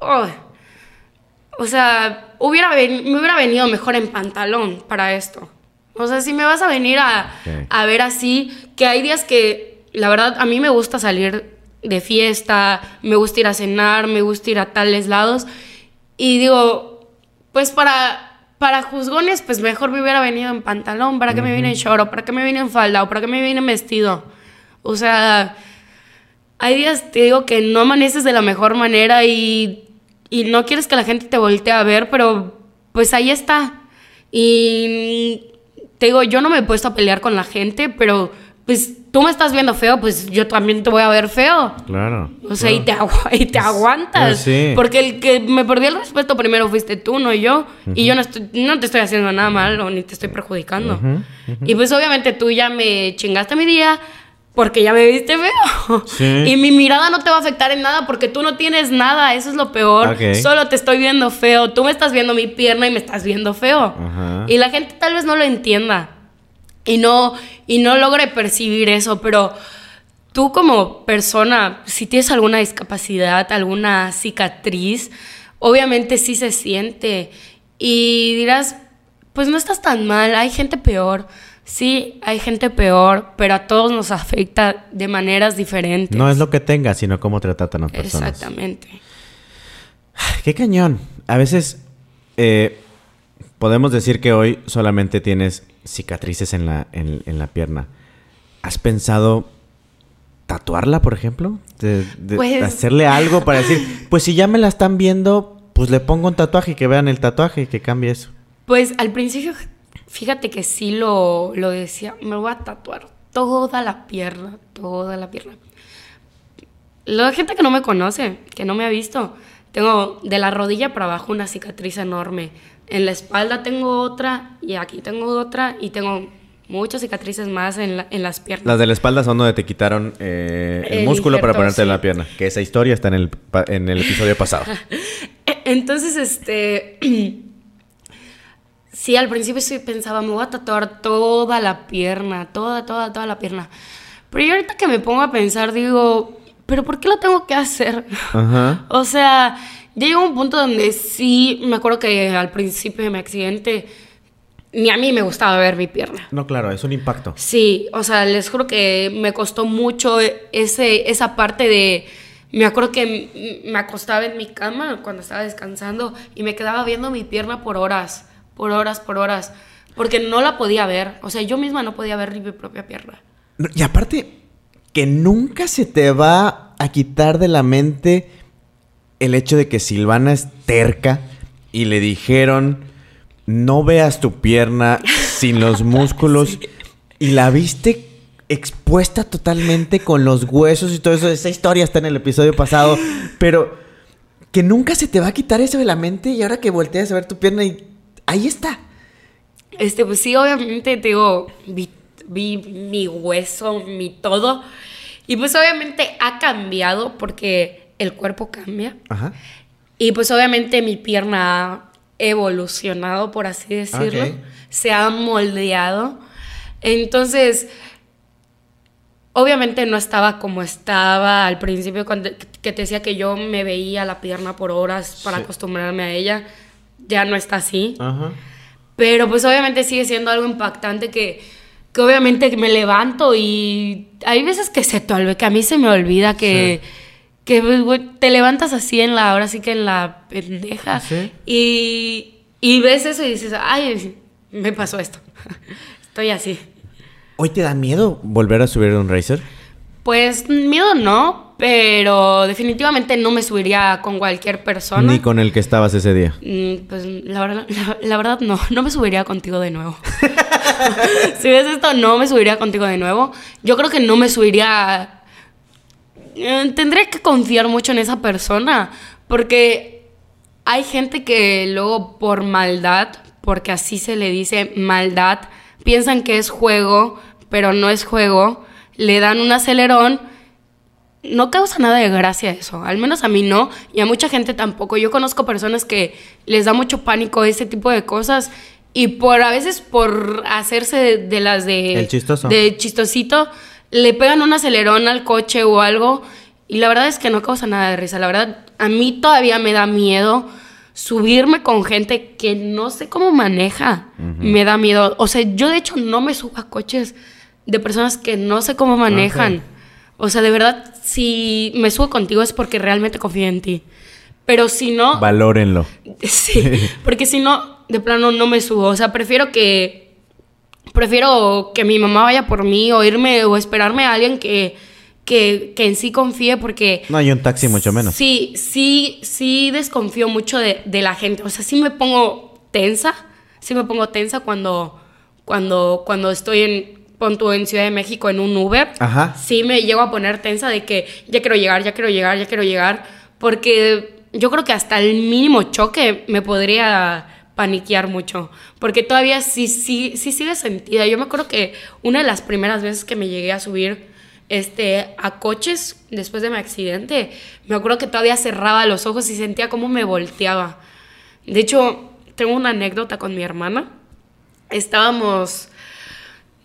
o sea, hubiera me hubiera venido mejor en pantalón para esto. O sea, si me vas a venir a, a ver así, que hay días que, la verdad, a mí me gusta salir de fiesta, me gusta ir a cenar, me gusta ir a tales lados. Y digo, pues para para juzgones, pues mejor me hubiera venido en pantalón, para que me viene en short, para que me viene en falda, o para que me viene en vestido. O sea, hay días, te digo, que no amaneces de la mejor manera y, y no quieres que la gente te voltee a ver, pero pues ahí está. Y te digo, yo no me he puesto a pelear con la gente, pero pues tú me estás viendo feo, pues yo también te voy a ver feo. Claro. O sea, Y, te y te aguantas. Pues Porque el que me perdió el respeto primero fuiste tú, no yo. Y yo no, no te estoy haciendo nada malo ni te estoy perjudicando. Y pues obviamente tú ya me chingaste mi día porque ya me viste feo. Y mi mirada no te va a afectar en nada porque tú no tienes nada, eso es lo peor. Solo te estoy viendo feo. Tú me estás viendo mi pierna y me estás viendo feo. Y la gente tal vez no lo entienda y no, y no logre percibir eso, pero tú como persona, si tienes alguna discapacidad, alguna cicatriz, obviamente sí se siente y dirás, pues no estás tan mal, hay gente peor. Sí, hay gente peor, pero a todos nos afecta de maneras diferentes. No es lo que tengas, sino cómo te tratan las personas. Exactamente. Qué cañón. A veces eh, podemos decir que hoy solamente tienes cicatrices en la, en, la pierna. ¿Has pensado tatuarla, por ejemplo? De, de Pues- hacerle algo para decir, [laughs] pues si ya me la están viendo, pues le pongo un tatuaje y que vean el tatuaje y que cambie eso. Pues al principio, fíjate que sí lo, lo decía, me voy a tatuar toda la pierna, toda la pierna. La gente que no me conoce, que no me ha visto, tengo de la rodilla para abajo una cicatriz enorme. En la espalda tengo otra y aquí tengo otra y tengo muchas cicatrices más en, la- en las piernas. Las de la espalda son donde te quitaron eh, el, El músculo para ponerte en la pierna. Que esa historia está en el, en el episodio pasado. [laughs] E- Entonces, este. [clears throat] sí, al principio sí pensaba, me voy a tatuar toda la pierna, toda, toda, toda la pierna. Pero yo ahorita que me pongo a pensar, digo, ¿pero por qué lo tengo que hacer? Ajá. [laughs] O sea, ya llegó un punto donde sí, me acuerdo que al principio de mi accidente, ni a mí me gustaba ver mi pierna. No, claro, es un impacto. Sí, o sea, les juro que me costó mucho ese, esa parte de... Me acuerdo que me acostaba en mi cama cuando estaba descansando y me quedaba viendo mi pierna por horas, por horas, por horas, porque no la podía ver. O sea, yo misma no podía ver ni mi propia pierna. Y aparte, que nunca se te va a quitar de la mente el hecho de que Silvana es terca y le dijeron, no veas tu pierna sin los [laughs] músculos y la viste expuesta totalmente con los huesos y todo eso. Esa historia está en el episodio pasado, [laughs] pero que nunca se te va a quitar eso de la mente y ahora que volteas a ver tu pierna y ahí está. Este, pues sí, obviamente, te digo, vi, vi mi hueso, mi todo. Y pues obviamente ha cambiado porque el cuerpo cambia. Ajá. Y pues obviamente mi pierna ha evolucionado, por así decirlo. Se ha moldeado. Entonces, obviamente no estaba como estaba al principio, cuando, que te decía que yo me veía la pierna por horas para Sí. acostumbrarme a ella. Ya no está así. Ajá. Pero pues obviamente sigue siendo algo impactante que, que obviamente me levanto y hay veces que se te que a mí se me olvida que, que pues, te levantas así en la, ahora sí que en la pendeja Sí. y, y ves eso y dices, ay, me pasó esto. [laughs] Estoy así. ¿Hoy te da miedo volver a subir un racer? Pues miedo no, pero definitivamente no me subiría con cualquier persona. Ni con el que estabas ese día. Mm, Pues la verdad, la, la verdad no, [laughs] no me subiría contigo de nuevo. [laughs] si ves esto, no me subiría contigo de nuevo. Yo creo que no me subiría... Eh, tendré que confiar mucho en esa persona, porque hay gente que luego por maldad, porque así se le dice maldad, piensan que es juego, pero no es juego, le dan un acelerón no causa nada de gracia eso, al menos a mí no, y a mucha gente tampoco. Yo conozco personas que les da mucho pánico ese tipo de cosas y por a veces por hacerse de, de las de El chistoso. de chistosito le pegan un acelerón al coche o algo y la verdad es que no causa nada de risa. La verdad a mí todavía me da miedo subirme con gente que no sé cómo maneja. Me da miedo. O sea, yo de hecho no me subo a coches de personas que no sé cómo manejan. O sea, de verdad, si me subo contigo es porque realmente confío en ti. Pero si no, Valórenlo. [laughs] sí, porque si no, de plano no me subo. O sea, prefiero que prefiero que mi mamá vaya por mí o irme o esperarme a alguien que, que, que en sí confíe porque No hay un taxi mucho menos. Sí, sí, sí desconfío mucho de, de la gente. O sea, sí me pongo tensa. Sí me pongo tensa cuando, cuando, cuando estoy en, pon tú, en Ciudad de México en un Uber. Ajá. Sí me llego a poner tensa de que ya quiero llegar, ya quiero llegar, ya quiero llegar. Porque yo creo que hasta el mínimo choque me podría paniquear mucho. Porque todavía sí, sí, sí sigue sentida. Yo me acuerdo que una de las primeras veces que me llegué a subir este, a coches después de mi accidente, me acuerdo que todavía cerraba los ojos y sentía cómo me volteaba. De hecho, tengo una anécdota con mi hermana. Estábamos,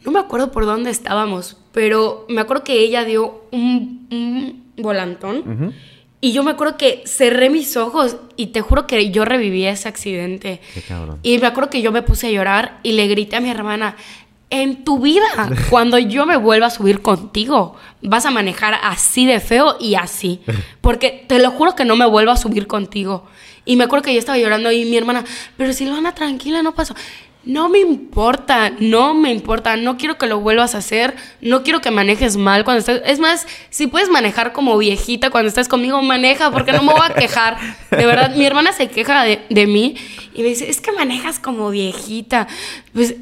no me acuerdo por dónde estábamos, pero me acuerdo que ella dio un, un volantón. Y yo me acuerdo que cerré mis ojos y te juro que yo reviví ese accidente. Qué cabrón. Y me acuerdo que yo me puse a llorar y le grité a mi hermana, en tu vida, [laughs] cuando yo me vuelva a subir contigo, vas a manejar así de feo y así. Porque te lo juro que no me vuelvo a subir contigo. Y me acuerdo que yo estaba llorando y mi hermana, pero Silvana, tranquila, no pasó. No me importa, no me importa, no quiero que lo vuelvas a hacer, no quiero que manejes mal cuando estés... Es más, si puedes manejar como viejita cuando estás conmigo, maneja, porque no me voy a quejar. De verdad, mi hermana se queja de, de mí y me dice, es que manejas como viejita. Pues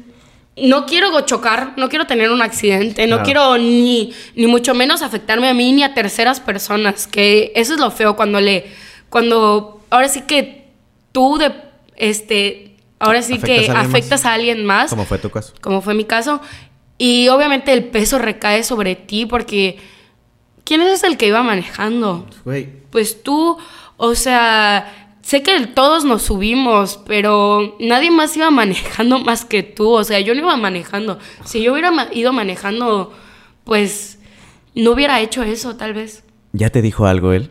no quiero chocar, no quiero tener un accidente, no quiero ni, ni mucho menos afectarme a mí ni a terceras personas, que eso es lo feo cuando le, cuando, ahora sí que tú de, este, ahora sí que afectas a alguien más. Como fue tu caso. Como fue mi caso. Y obviamente el peso recae sobre ti porque, ¿quién es el que iba manejando? Pues tú, o sea sé que todos nos subimos, pero nadie más iba [laughs] manejando más que tú. O sea, yo no iba manejando. Si yo hubiera ido manejando, pues no hubiera hecho eso, tal vez. ¿Ya te dijo algo él?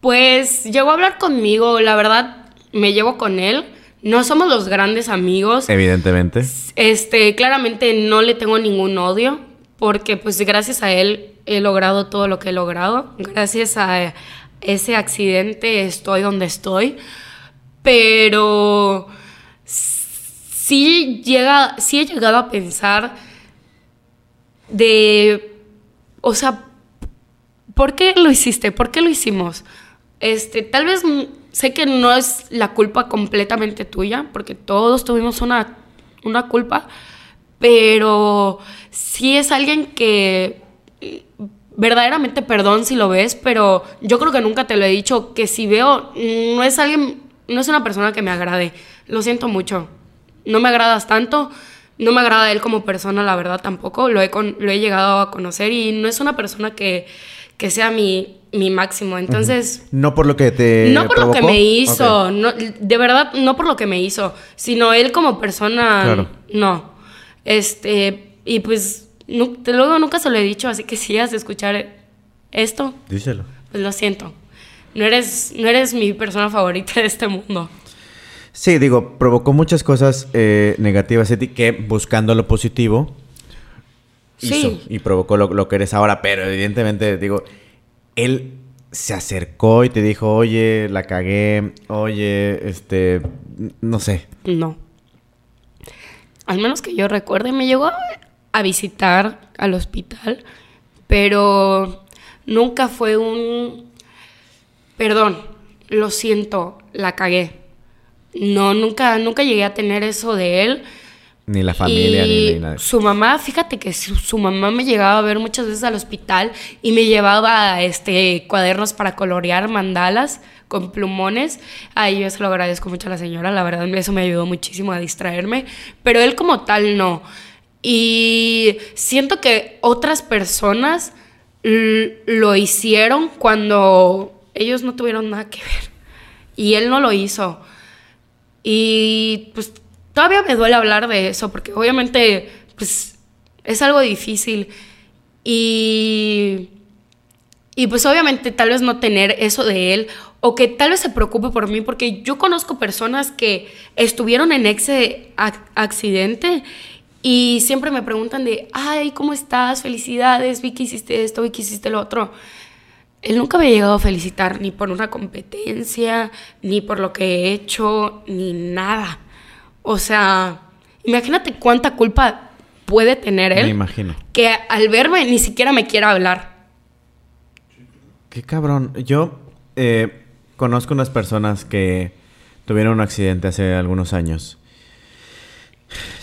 Pues llegó a hablar conmigo. La verdad, me llevo con él. No somos los grandes amigos. Evidentemente. Este, claramente no le tengo ningún odio, porque pues gracias a él he logrado todo lo que he logrado. Gracias a, ese accidente estoy donde estoy, pero sí, llega, sí he llegado a pensar de, o sea, ¿por qué lo hiciste? ¿Por qué lo hicimos? Este, tal vez sé que no es la culpa completamente tuya, porque todos tuvimos una, una culpa, pero sí es alguien que verdaderamente perdón si lo ves, pero yo creo que nunca te lo he dicho, que si veo, no es alguien, no es una persona que me agrade. Lo siento mucho. No me agradas tanto, no me agrada él como persona, la verdad tampoco. Lo he, lo he llegado a conocer y no es una persona que, que sea mi, mi máximo. Entonces... No por lo que te... No por lo que me hizo, no, de verdad, no por lo que me hizo, sino él como persona, no. Este, y pues luego nunca se lo he dicho, así que si has de escuchar esto, díselo. Pues lo siento. No eres, no eres mi persona favorita de este mundo. Sí, digo, provocó muchas cosas eh, negativas en ti que buscando lo positivo hizo y provocó lo, que eres ahora, pero evidentemente, digo, él se acercó y te dijo, oye, la cagué, oye, este, no sé. No. Al menos que yo recuerde, me llegó a visitar al hospital, pero nunca fue un, perdón, lo siento, la cagué. No, nunca, nunca llegué a tener eso de él. Ni la familia, ni, nada. Su mamá, fíjate que su, mamá me llegaba a ver muchas veces al hospital y me llevaba este, cuadernos para colorear mandalas con plumones. Ahí yo se lo agradezco mucho a la señora, la verdad eso me ayudó muchísimo a distraerme, pero él como tal no. Y siento que otras personas lo hicieron cuando ellos no tuvieron nada que ver. Y él no lo hizo. Y pues todavía me duele hablar de eso, porque obviamente pues es algo difícil. Y, y pues obviamente tal vez no tener eso de él o que tal vez se preocupe por mí, porque yo conozco personas que estuvieron en ese accidente y siempre me preguntan de, ay, ¿cómo estás? Felicidades, vi que hiciste esto, vi que hiciste lo otro. Él nunca me ha llegado a felicitar ni por una competencia, ni por lo que he hecho, ni nada. O sea, imagínate cuánta culpa puede tener él. Me imagino. Que al verme ni siquiera me quiera hablar. Qué cabrón. Yo eh, conozco unas personas que tuvieron un accidente hace algunos años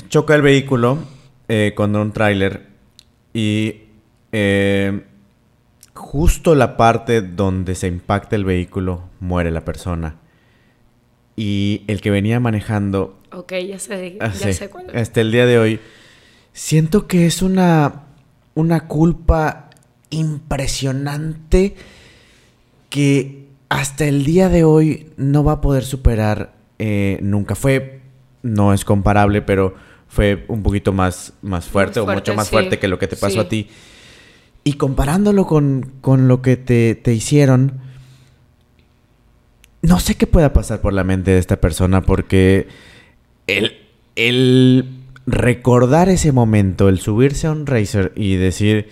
choca el vehículo eh, con un tráiler y eh, justo la parte donde se impacta el vehículo muere la persona. Y el que venía manejando... Ok, ya sé, ya sé cuál Hasta el día de hoy, siento que es una, una culpa impresionante que hasta el día de hoy no va a poder superar eh, nunca. Fue, no es comparable, pero fue un poquito más, más fuerte, o mucho más fuerte que lo que te pasó a ti. Y comparándolo con, con lo que te, te, hicieron, no sé qué pueda pasar por la mente de esta persona porque el, el recordar ese momento, el subirse a un racer y decir,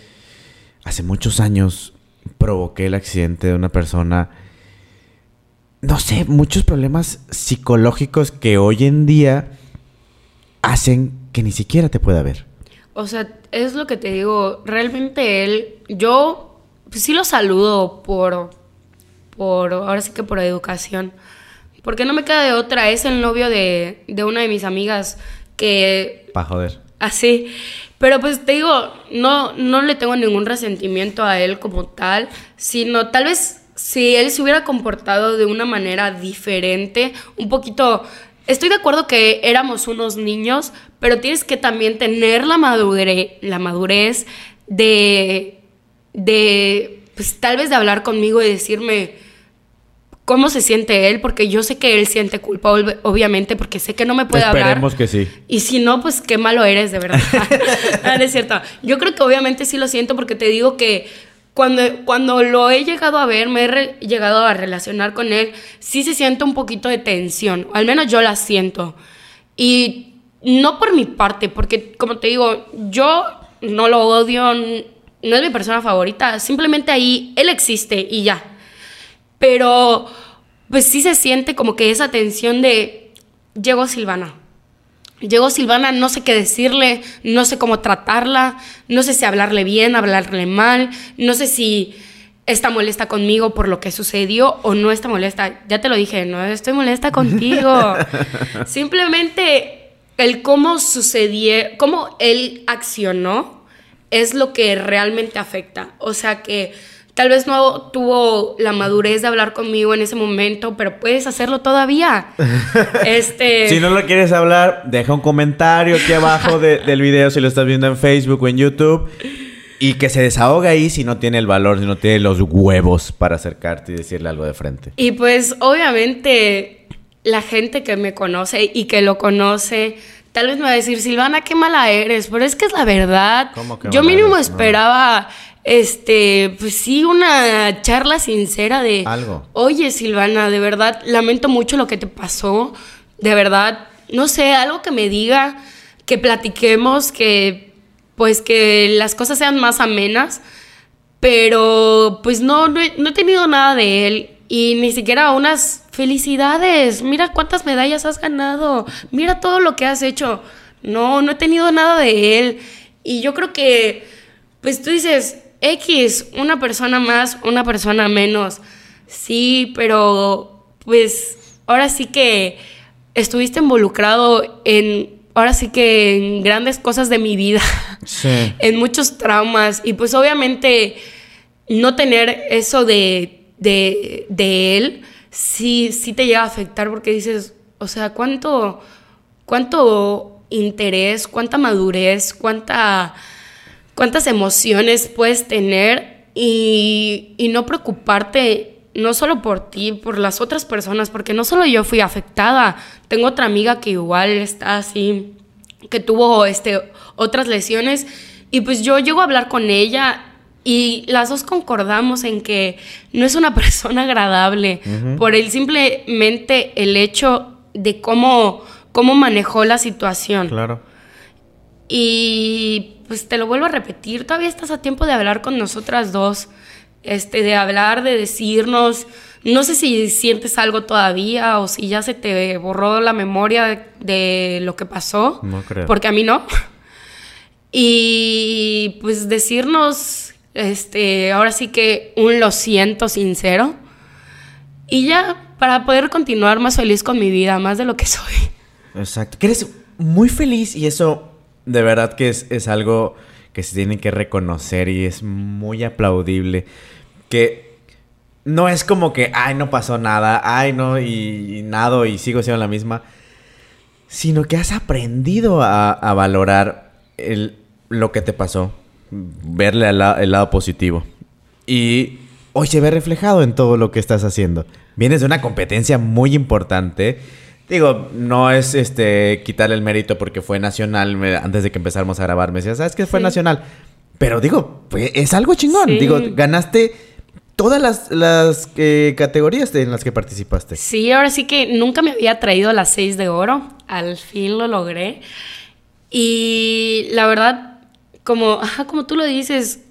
hace muchos años provoqué el accidente de una persona, no sé, muchos problemas psicológicos que hoy en día hacen que ni siquiera te pueda ver. O sea, es lo que te digo, realmente él, yo pues sí lo saludo por, por, ahora sí que por educación, porque no me queda de otra, es el novio de, de una de mis amigas que... Pa' joder. Así, pero pues te digo, no, no le tengo ningún resentimiento a él como tal, sino tal vez si él se hubiera comportado de una manera diferente, un poquito... Estoy de acuerdo que éramos unos niños, pero tienes que también tener la madurez, la madurez de, de, pues tal vez de hablar conmigo y decirme cómo se siente él, porque yo sé que él siente culpa, obviamente, porque sé que no me puede hablar. Esperemos que sí. Y si no, pues qué malo eres, de verdad. [laughs] no, es cierto. Yo creo que obviamente sí lo siento porque te digo que cuando, cuando lo he llegado a ver, me he llegado a relacionar con él, sí se siente un poquito de tensión, al menos yo la siento. Y no por mi parte, porque como te digo, yo no lo odio, no es mi persona favorita, simplemente ahí él existe y ya. Pero pues sí se siente como que esa tensión de llegó Silvana Llegó Silvana, no sé qué decirle, no sé cómo tratarla, no sé si hablarle bien, hablarle mal, no sé si está molesta conmigo por lo que sucedió o no está molesta. Ya te lo dije, no estoy molesta contigo. [laughs] Simplemente el cómo sucedió, cómo él accionó es lo que realmente afecta. O sea que Tal vez no tuvo la madurez de hablar conmigo en ese momento, pero puedes hacerlo todavía. [laughs] este... Si no lo quieres hablar, deja un comentario aquí abajo [laughs] del video si lo estás viendo en Facebook o en YouTube. Y que se desahoga ahí si no tiene el valor, si no tiene los huevos para acercarte y decirle algo de frente. Y pues obviamente la gente que me conoce y que lo conoce, tal vez me va a decir, Silvana, qué mala eres, pero es que es la verdad. Yo mínimo esperaba este, pues sí, una charla sincera de... Algo. Oye, Silvana, de verdad, lamento mucho lo que te pasó. De verdad, no sé, algo que me diga, que platiquemos, que pues que las cosas sean más amenas. Pero pues no, no he, tenido nada de él. Y ni siquiera unas felicidades. Mira cuántas medallas has ganado. Mira todo lo que has hecho. No, no he tenido nada de él. Y yo creo que, pues tú dices, X, una persona más, una persona menos. Sí, pero pues ahora sí que estuviste involucrado en, ahora sí que en grandes cosas de mi vida, sí. [laughs] en muchos traumas y pues obviamente no tener eso de, de, de él, sí, sí te llega a afectar porque dices, o sea, ¿cuánto, cuánto interés, cuánta madurez, cuánta cuántas emociones puedes tener y, no preocuparte no solo por ti, por las otras personas, porque no solo yo fui afectada, tengo otra amiga que igual está así, que tuvo este, otras lesiones y pues yo llego a hablar con ella y las dos concordamos en que no es una [laughs] persona agradable por el simplemente el hecho de cómo, cómo manejó la situación. Claro. Y pues te lo vuelvo a repetir, todavía estás a tiempo de hablar con nosotras dos, este, de hablar, de decirnos, no sé si sientes algo todavía o si ya se te borró la memoria de, lo que pasó, no creo. porque a mí no. Y pues decirnos, este, ahora sí que un lo siento sincero. Y ya, para poder continuar más feliz con mi vida, más de lo que soy. Exacto. Que eres muy feliz y eso de verdad que es, algo que se tiene que reconocer y es muy aplaudible. Que no es como que, ay, no pasó nada, ay, no, y, nada, y sigo siendo la misma. Sino que has aprendido a, valorar el, lo que te pasó, verle el lado positivo. Y hoy se ve reflejado en todo lo que estás haciendo. Vienes de una competencia muy importante Digo, no es este quitarle el mérito porque fue nacional antes de que empezáramos a grabar. Me decía, ¿sabes qué? Fue nacional. Pero digo, pues, es algo chingón. Digo, ganaste todas las, eh, categorías en las que participaste. Sí, ahora sí que nunca me había traído las seis de oro. Al fin lo logré. Y la verdad, como, como tú lo dices,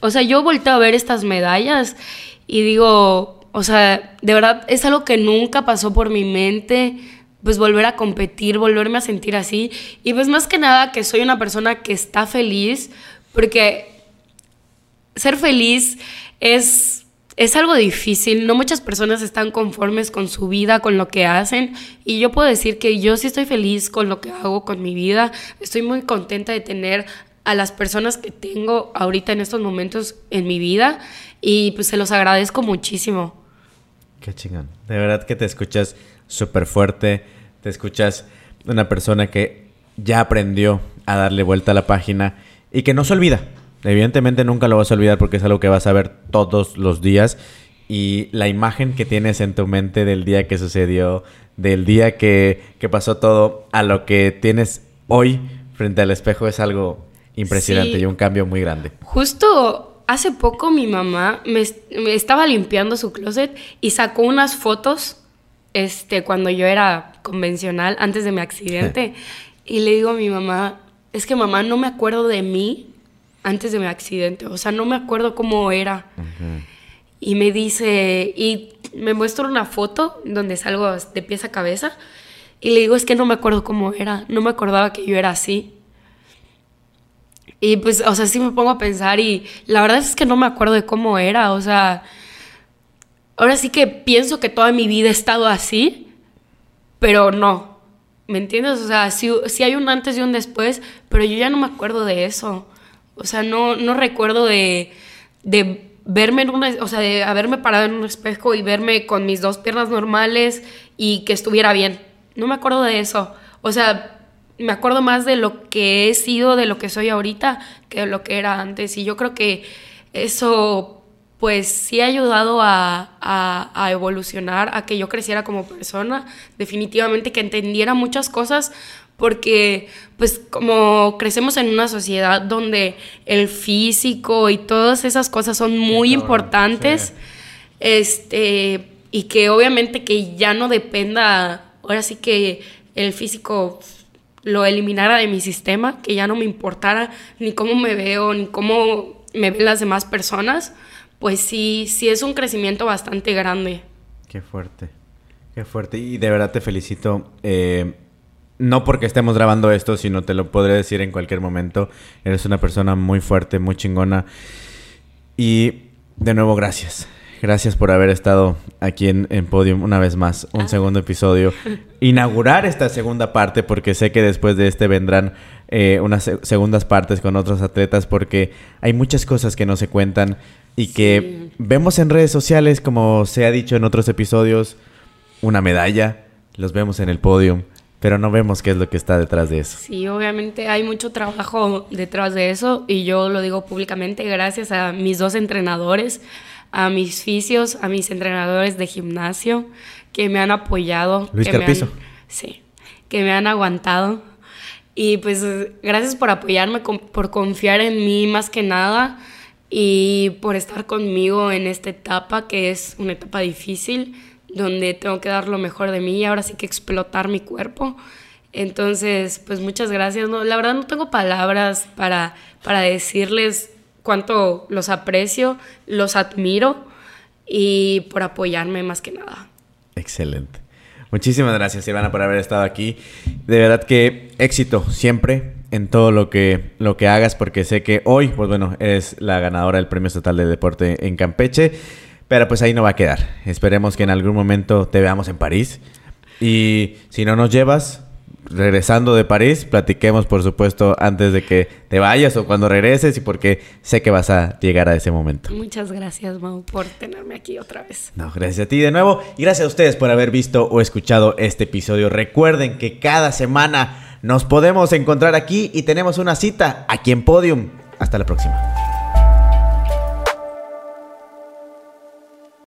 o sea, yo volteo a ver estas medallas y digo, o sea, de verdad es algo que nunca pasó por mi mente pues volver a competir, volverme a sentir así. Y pues más que nada que soy una persona que está feliz, porque ser feliz es es algo difícil, no muchas personas están conformes con su vida, con lo que hacen. Y yo puedo decir que yo sí estoy feliz con lo que hago, con mi vida, estoy muy contenta de tener a las personas que tengo ahorita en estos momentos en mi vida. Y pues se los agradezco muchísimo. Qué chingón, de verdad que te escuchas súper fuerte, te escuchas una persona que ya aprendió a darle vuelta a la página y que no se olvida Evidentemente nunca lo vas a olvidar porque es algo que vas a ver todos los días. Y la imagen que tienes en tu mente del día que sucedió, del día que, pasó todo, a lo que tienes hoy frente al espejo es algo impresionante y un cambio muy grande. Justo hace poco mi mamá me, estaba limpiando su closet y sacó unas fotos este, cuando yo era convencional, antes de mi accidente. [laughs] y le digo a mi mamá, es que mamá, no me acuerdo de mí antes de mi accidente. O sea, no me acuerdo cómo era. Y me dice, y me muestra una foto donde salgo de pies a cabeza. Y le digo, es que no me acuerdo cómo era. No me acordaba que yo era así. Y pues, o sea, sí me pongo a pensar y la verdad es que no me acuerdo de cómo era. O sea, ahora sí que pienso que toda mi vida he estado así, pero no. ¿Me entiendes? O sea, sí, sí hay un antes y un después, pero yo ya no me acuerdo de eso. O sea, no, no recuerdo de, de verme en una, o sea, de haberme parado en un espejo y verme con mis dos piernas normales y que estuviera bien. No me acuerdo de eso. O sea, me acuerdo más de lo que he sido, de lo que soy ahorita, que de lo que era antes. Y yo creo que eso, pues sí ha ayudado a, a, a evolucionar, a que yo creciera como persona. Definitivamente que entendiera muchas cosas porque pues como crecemos en una sociedad donde el físico y todas esas cosas son muy importantes, este, y que obviamente que ya no dependa, ahora sí que el físico lo eliminara de mi sistema, que ya no me importara ni cómo me veo, ni cómo me ven las demás personas, pues sí, sí es un crecimiento bastante grande. Qué fuerte, qué fuerte. Y de verdad te felicito. Eh, no porque estemos grabando esto, sino te lo podré decir en cualquier momento. Eres una persona muy fuerte, muy chingona. Y de nuevo, gracias. Gracias por haber estado aquí en, en Podium una vez más, un ah. segundo episodio. [laughs] Inaugurar esta segunda parte, porque sé que después de este vendrán eh, unas segundas partes con otros atletas, porque hay muchas cosas que no se cuentan y que vemos en redes sociales, como se ha dicho en otros episodios, una medalla, los vemos en el podium pero no vemos qué es lo que está detrás de eso. Sí, obviamente hay mucho trabajo detrás de eso y yo lo digo públicamente gracias a mis dos entrenadores, a mis fisios, a mis entrenadores de gimnasio que me han apoyado. Luis que Carpizo. sí, que me han aguantado. Y pues gracias por apoyarme, por confiar en mí más que nada y por estar conmigo en esta etapa que es una etapa difícil donde tengo que dar lo mejor de mí y ahora sí que explotar mi cuerpo. Entonces, pues muchas gracias. No, la verdad no tengo palabras para, para decirles cuánto los aprecio, los admiro y por apoyarme más que nada. Excelente. Muchísimas gracias, Ivana, por haber estado aquí. De verdad que éxito siempre en todo lo que, lo que hagas, porque sé que hoy, pues bueno, eres la ganadora del Premio Estatal de Deporte en Campeche. Pero pues ahí no va a quedar. Esperemos que en algún momento te veamos en París. Y si no nos llevas, regresando de París, platiquemos por supuesto antes de que te vayas o cuando regreses y porque sé que vas a llegar a ese momento. Muchas gracias, Mau, por tenerme aquí otra vez. No, gracias a ti de nuevo y gracias a ustedes por haber visto o escuchado este episodio. Recuerden que cada semana nos podemos encontrar aquí y tenemos una cita aquí en Podium. Hasta la próxima.